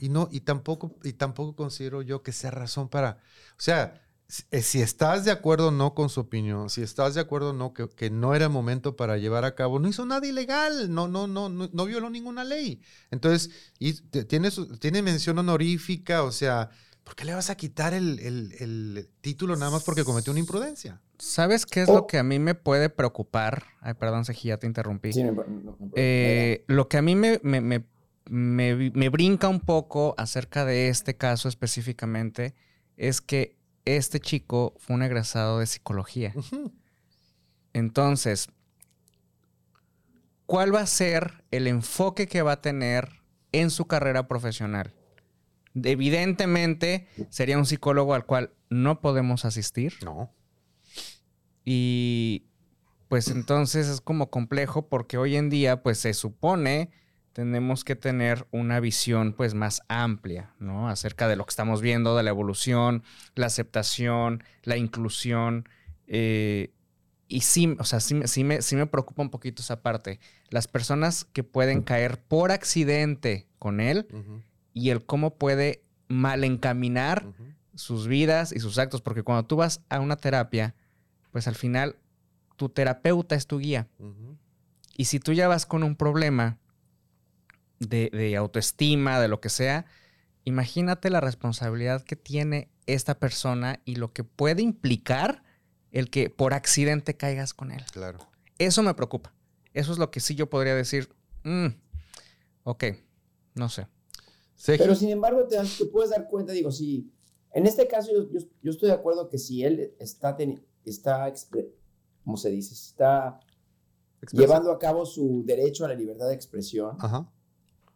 y no, y tampoco, y tampoco considero yo que sea razón para, o sea, si, eh, estás de acuerdo o no con su opinión, si estás de acuerdo o no, que, que no era momento para llevar a cabo, no hizo nada ilegal, no, no, no, no, no violó ninguna ley. Entonces, y tiene, su- tiene mención honorífica, o sea, ¿por qué le vas a quitar el, el- el título nada más porque cometió una imprudencia? ¿Sabes qué es Oh. lo que a mí me puede preocupar? Ay, perdón, Seji, ya te interrumpí. Sí, no, no, no, no, Eh, lo que a mí me, me- me- me, me brinca un poco acerca de este caso específicamente es que este chico fue un egresado de psicología. Entonces, ¿cuál va a ser el enfoque que va a tener en su carrera profesional? Evidentemente, sería un psicólogo al cual no podemos asistir No. y pues entonces es como complejo porque hoy en día pues se supone tenemos que tener una visión pues más amplia, ¿no? Acerca de lo que estamos viendo, de la evolución, la aceptación, la inclusión. eh, y sí, o sea, sí, me- sí me, sí me preocupa un poquito esa parte. Las personas que pueden caer por accidente con él y el cómo puede mal encaminar sus vidas y sus actos, porque cuando tú vas a una terapia, pues al final tu terapeuta es tu guía. Y si tú ya vas con un problema de, de autoestima, de lo que sea, imagínate la responsabilidad que tiene esta persona y lo que puede implicar el que por accidente caigas con él. Claro. Eso me preocupa. Eso es lo que sí yo podría decir, "Mm, ok, no sé. Pero sin embargo, te, puedes dar cuenta, digo, si en este caso yo, yo- yo estoy de acuerdo que si él está, teni- está ¿cómo se dice? Está Expresa. llevando a cabo su derecho a la libertad de expresión Ajá.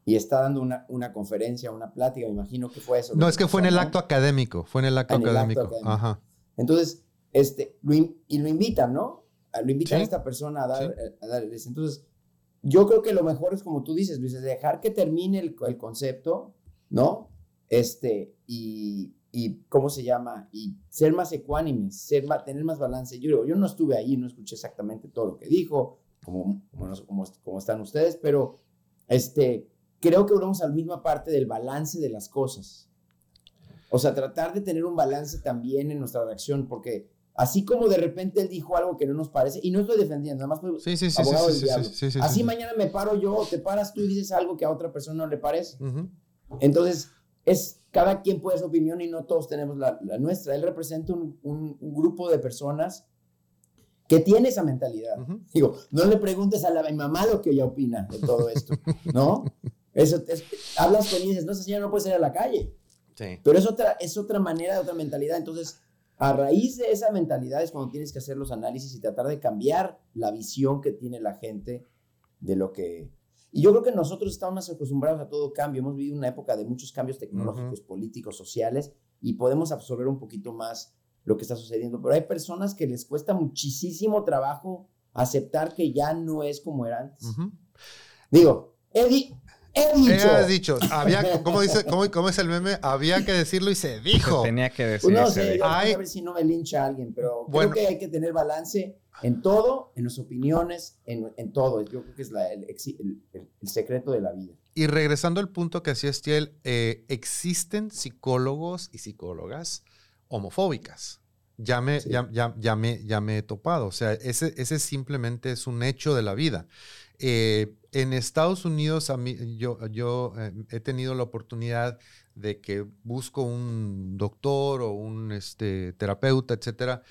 Y está dando una, una conferencia, una plática, me imagino que fue eso. No, es que fue en el acto académico. Fue en el acto En el acto académico. académico. Ajá. Entonces, este, lo in- y lo invitan, ¿no? Lo invitan Sí. a esta persona a, dar, Sí. a darles. Entonces, yo creo que lo mejor es como tú dices, Luis, es dejar que termine el, el concepto, ¿no? Este, y, y, ¿cómo se llama? Y ser más ecuánimes, ser más, tener más balance. Yo, yo no estuve ahí, no escuché exactamente todo lo que dijo, como, como, cómo, cómo están ustedes, pero este, creo que volvemos a la misma parte del balance de las cosas. O sea, tratar de tener un balance también en nuestra reacción, porque así como de repente él dijo algo que no nos parece, y no estoy defendiendo, nada más Sí, sí, sí. abogado del diablo. sí, sí, sí, así sí. mañana me paro yo, te paras tú y dices algo que a otra persona no le parece. Ujú. Entonces, es cada quien puede su opinión y no todos tenemos la, la nuestra. Él representa un, un- un grupo de personas que tiene esa mentalidad. Ujú. Digo, no le preguntes a la mi mamá lo que ella opina de todo esto, ¿no? Eso, es- hablas con y dices, no, esa señora no puede salir a la calle. Sí. Pero es otra, es otra manera, otra mentalidad. Entonces, a raíz de esa mentalidad es cuando tienes que hacer los análisis y tratar de cambiar la visión que tiene la gente de lo que... Y yo creo que nosotros estamos más acostumbrados a todo cambio. Hemos vivido una época de muchos cambios tecnológicos, políticos, sociales, y podemos absorber un poquito más lo que está sucediendo. Pero hay personas que les cuesta muchísimo trabajo aceptar que ya no es como era antes. Ujú. Digo, he, di- he dicho... Has dicho, había, ¿cómo, dice, cómo, cómo es el meme? Había que decirlo y se Se dijo. tenía que decir. Pues no Ay. a ver si no me lincha alguien, pero Bueno. creo que hay que tener balance en todo, en las opiniones, en, en todo. Yo creo que es la- el- el- el secreto de la vida. Y regresando al punto que hacía Estiel, eh, existen psicólogos y psicólogas homofóbicas. Ya me, Sí. ya, ya- ya me, ya me he topado. O sea, ese, ese simplemente es un hecho de la vida. Eh, en Estados Unidos, a mí, yo, eh, he tenido la oportunidad de que busco un doctor o un este, terapeuta, etcétera.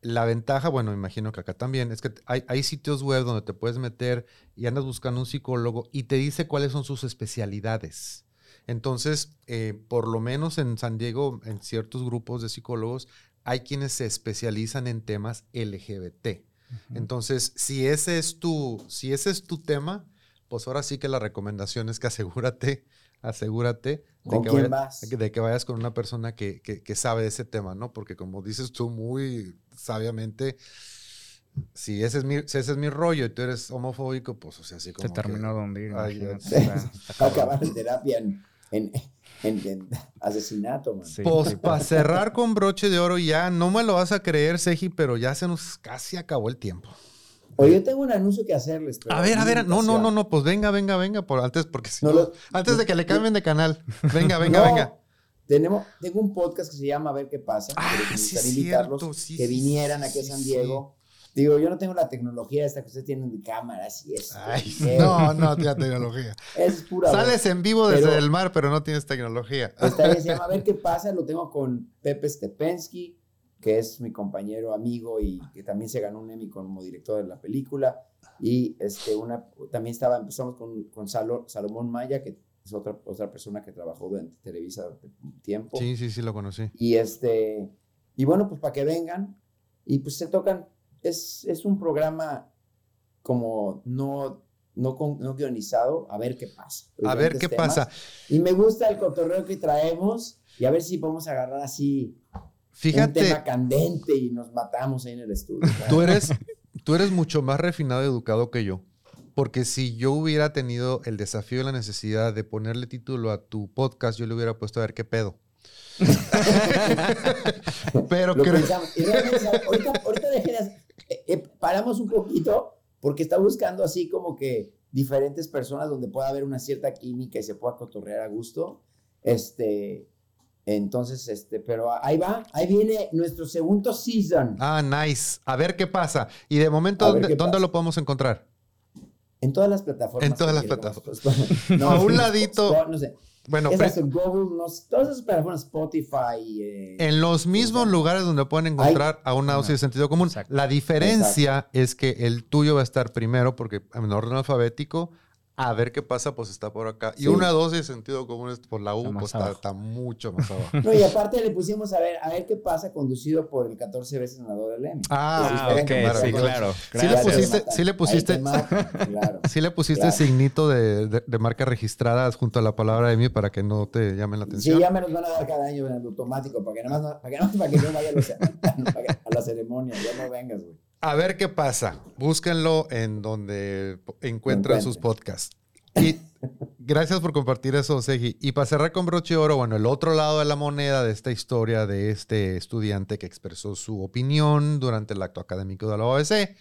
La ventaja, bueno, imagino que acá también, es que hay, hay sitios web donde te puedes meter y andas buscando un psicólogo y te dice cuáles son sus especialidades. Entonces, eh, por lo menos en San Diego, en ciertos grupos de psicólogos, hay quienes se especializan en temas LGBT. Entonces, si ese es tu, si ese es tu tema, pues ahora sí que la recomendación es que asegúrate, asegúrate de ¿Con que, quién vaya- vas? de que vayas con una persona que, que- que sabe de ese tema, ¿no? Porque como dices tú muy sabiamente, si ese es mi, si ese es mi rollo y tú eres homofóbico, pues o sea, así como Se que- terminó de hundir. Ay, ya. cabrón. acabar en terapia en, en, en- en asesinato, man. Sí, Pues sí, para cerrar con broche de oro ya, no me lo vas a creer, Seji, pero ya se nos casi acabó el tiempo. Oye, yo tengo un anuncio que hacerles. pero A ver, a ver, no, no, no, no, pues venga, venga, venga, por antes, porque si No, no- lo- antes de que le cambien de canal. Venga, venga, No, venga. Tenemos, tengo un podcast que se llama A ver qué pasa. Ah, sí invitarlos cierto, sí, que vinieran aquí a San sí. Diego. Digo, yo no tengo la tecnología esta que ustedes tienen de cámaras y eso. Ay, no, no tiene tecnología. Es pura. Sales en vivo desde Pero- el mar, pero no tienes tecnología. Esta vez se llama A ver qué pasa. Lo tengo con Pepe Stepensky, que es mi compañero, amigo y que también se ganó un Emmy como director de la película. Y este, una, también estaba, empezamos con, con Salo- Salomón Maya, que es otra, otra persona que trabajó durante Televisa durante un tiempo. Sí, sí, sí, lo conocí. Y este, y bueno, pues para que vengan y pues se tocan, es, es un programa como no, no, con- no guionizado, a ver qué pasa. A ver qué temas. pasa. Y me gusta el cotorreo que traemos y a ver si podemos agarrar así un Fíjate, tema candente y nos matamos ahí en el estudio. tú eres, tú eres mucho más refinado y educado que yo. Porque si yo hubiera tenido el desafío y la necesidad de ponerle título a tu podcast, yo le hubiera puesto a ver qué pedo. Pero creo, ahorita, ahorita dejen de hacer- eh, eh, paramos un poquito porque está buscando así como que diferentes personas donde pueda haber una cierta química y se pueda cotorrear a gusto. Este, entonces, este, pero ahí va, ahí viene nuestro segundo season. Ah, nice. A ver qué pasa. Y de momento, ¿dónde, lo podemos encontrar? En todas las plataformas. En todas las plataformas. no, A un ladito. Spo- No sé. Bueno, Esas en Google, todas esas plataformas, Spotify. eh, en los mismos lugares donde pueden encontrar a una dosis de sentido común. Exacto. La diferencia es que el tuyo va a estar primero porque en orden alfabético. A ver qué pasa, pues está por acá. Y Sí. una dosis de sentido común es por la U, Está pues está, está mucho más abajo. No, y aparte le pusimos a ver, a ver qué pasa conducido por el 14 veces ganador del Emmy. Ah, ok, claro, sí, claro. Sí le pusiste- sí le pusiste- matan, claro. Sí le pusiste Claro. signito de, de- de marca registrada junto a la palabra de mí para que no te llamen la Sí, atención. ya me los van a dar cada año en el automático para que nada más, no- para que no, para que no vaya a la ceremonia, ya no vengas, güey. A ver qué pasa. Búsquenlo en donde encuentran sus podcasts. Y gracias por compartir eso, Segi. Y para cerrar con broche de oro, bueno, el otro lado de la moneda de esta historia de este estudiante que expresó su opinión durante el acto académico de la OABC.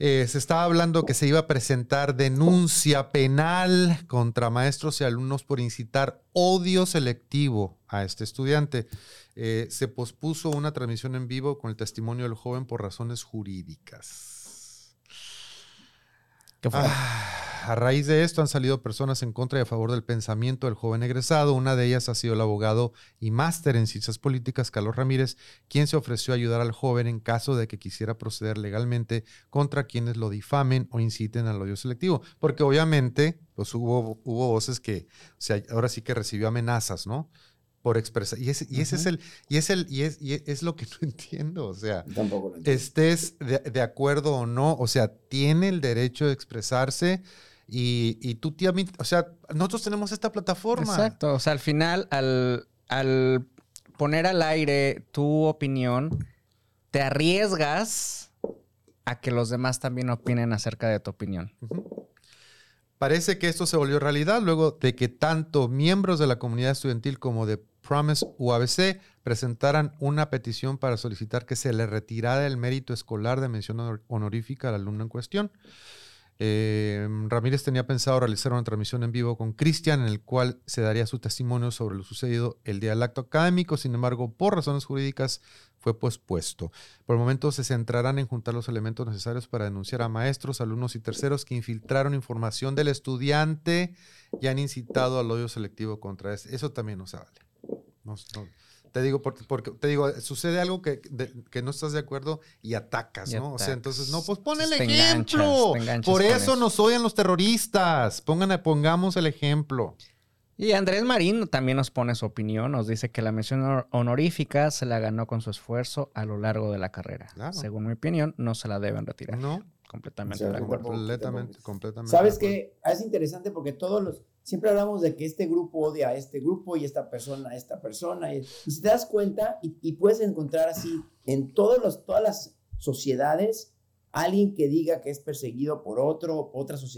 eh, se estaba hablando que se iba a presentar denuncia penal contra maestros y alumnos por incitar odio selectivo a este estudiante. Eh, se pospuso una transmisión en vivo con el testimonio del joven por razones jurídicas. ¿Qué fue? Ah, a raíz de esto han salido personas en contra y a favor del pensamiento del joven egresado. Una de ellas ha sido el abogado y máster en ciencias políticas, Carlos Ramírez, quien se ofreció a ayudar al joven en caso de que quisiera proceder legalmente contra quienes lo difamen o inciten al odio selectivo. Porque obviamente, pues hubo, hubo voces que, o sea, ahora sí que recibió amenazas, ¿no? Por expresar. Y ese, y ese es el, y es el, y es, y es lo que no entiendo. O sea, Tampoco lo entiendo. estés de, de acuerdo o no, o sea, tiene el derecho de expresarse y, y tú también, o sea, nosotros tenemos esta plataforma. Exacto. O sea, al final, al, al poner al aire tu opinión, te arriesgas a que los demás también opinen acerca de tu opinión. Parece que esto se volvió realidad luego de que tanto miembros de la comunidad estudiantil como de Promise UABC presentaran una petición para solicitar que se le retirara el mérito escolar de mención honor- honorífica al alumno en cuestión. Eh, Ramírez tenía pensado realizar una transmisión en vivo con Cristian, en el cual se daría su testimonio sobre lo sucedido el día del acto académico. Sin embargo, por razones jurídicas, fue pospuesto. Por el momento se centrarán en juntar los elementos necesarios para denunciar a maestros, alumnos y terceros que infiltraron información del estudiante y han incitado al odio selectivo contra este. Eso también no se vale. No- no- te digo, porque, porque te digo, sucede algo que, de- que no estás de acuerdo y atacas, Y ¿no? O sea, entonces, no, pues pon el Te enganchas, ejemplo. te enganchas Por eso eso. nos odian los terroristas. Pongan, pongamos el ejemplo. Y Andrés Marín también nos pone su opinión, nos dice que la mención honor- honorífica se la ganó con su esfuerzo a lo largo de la carrera. Claro. Según mi opinión, no se la deben retirar. No, Completamente acuerdo. tampoco, completamente, completamente. ¿Sabes de acuerdo. qué? Es interesante porque todos los. Siempre hablamos de que este grupo odia a este grupo y esta persona a esta persona. Y, y si te das cuenta, y, y puedes encontrar así en todos los, todas las sociedades, alguien que diga que es perseguido por otro, otra sociedad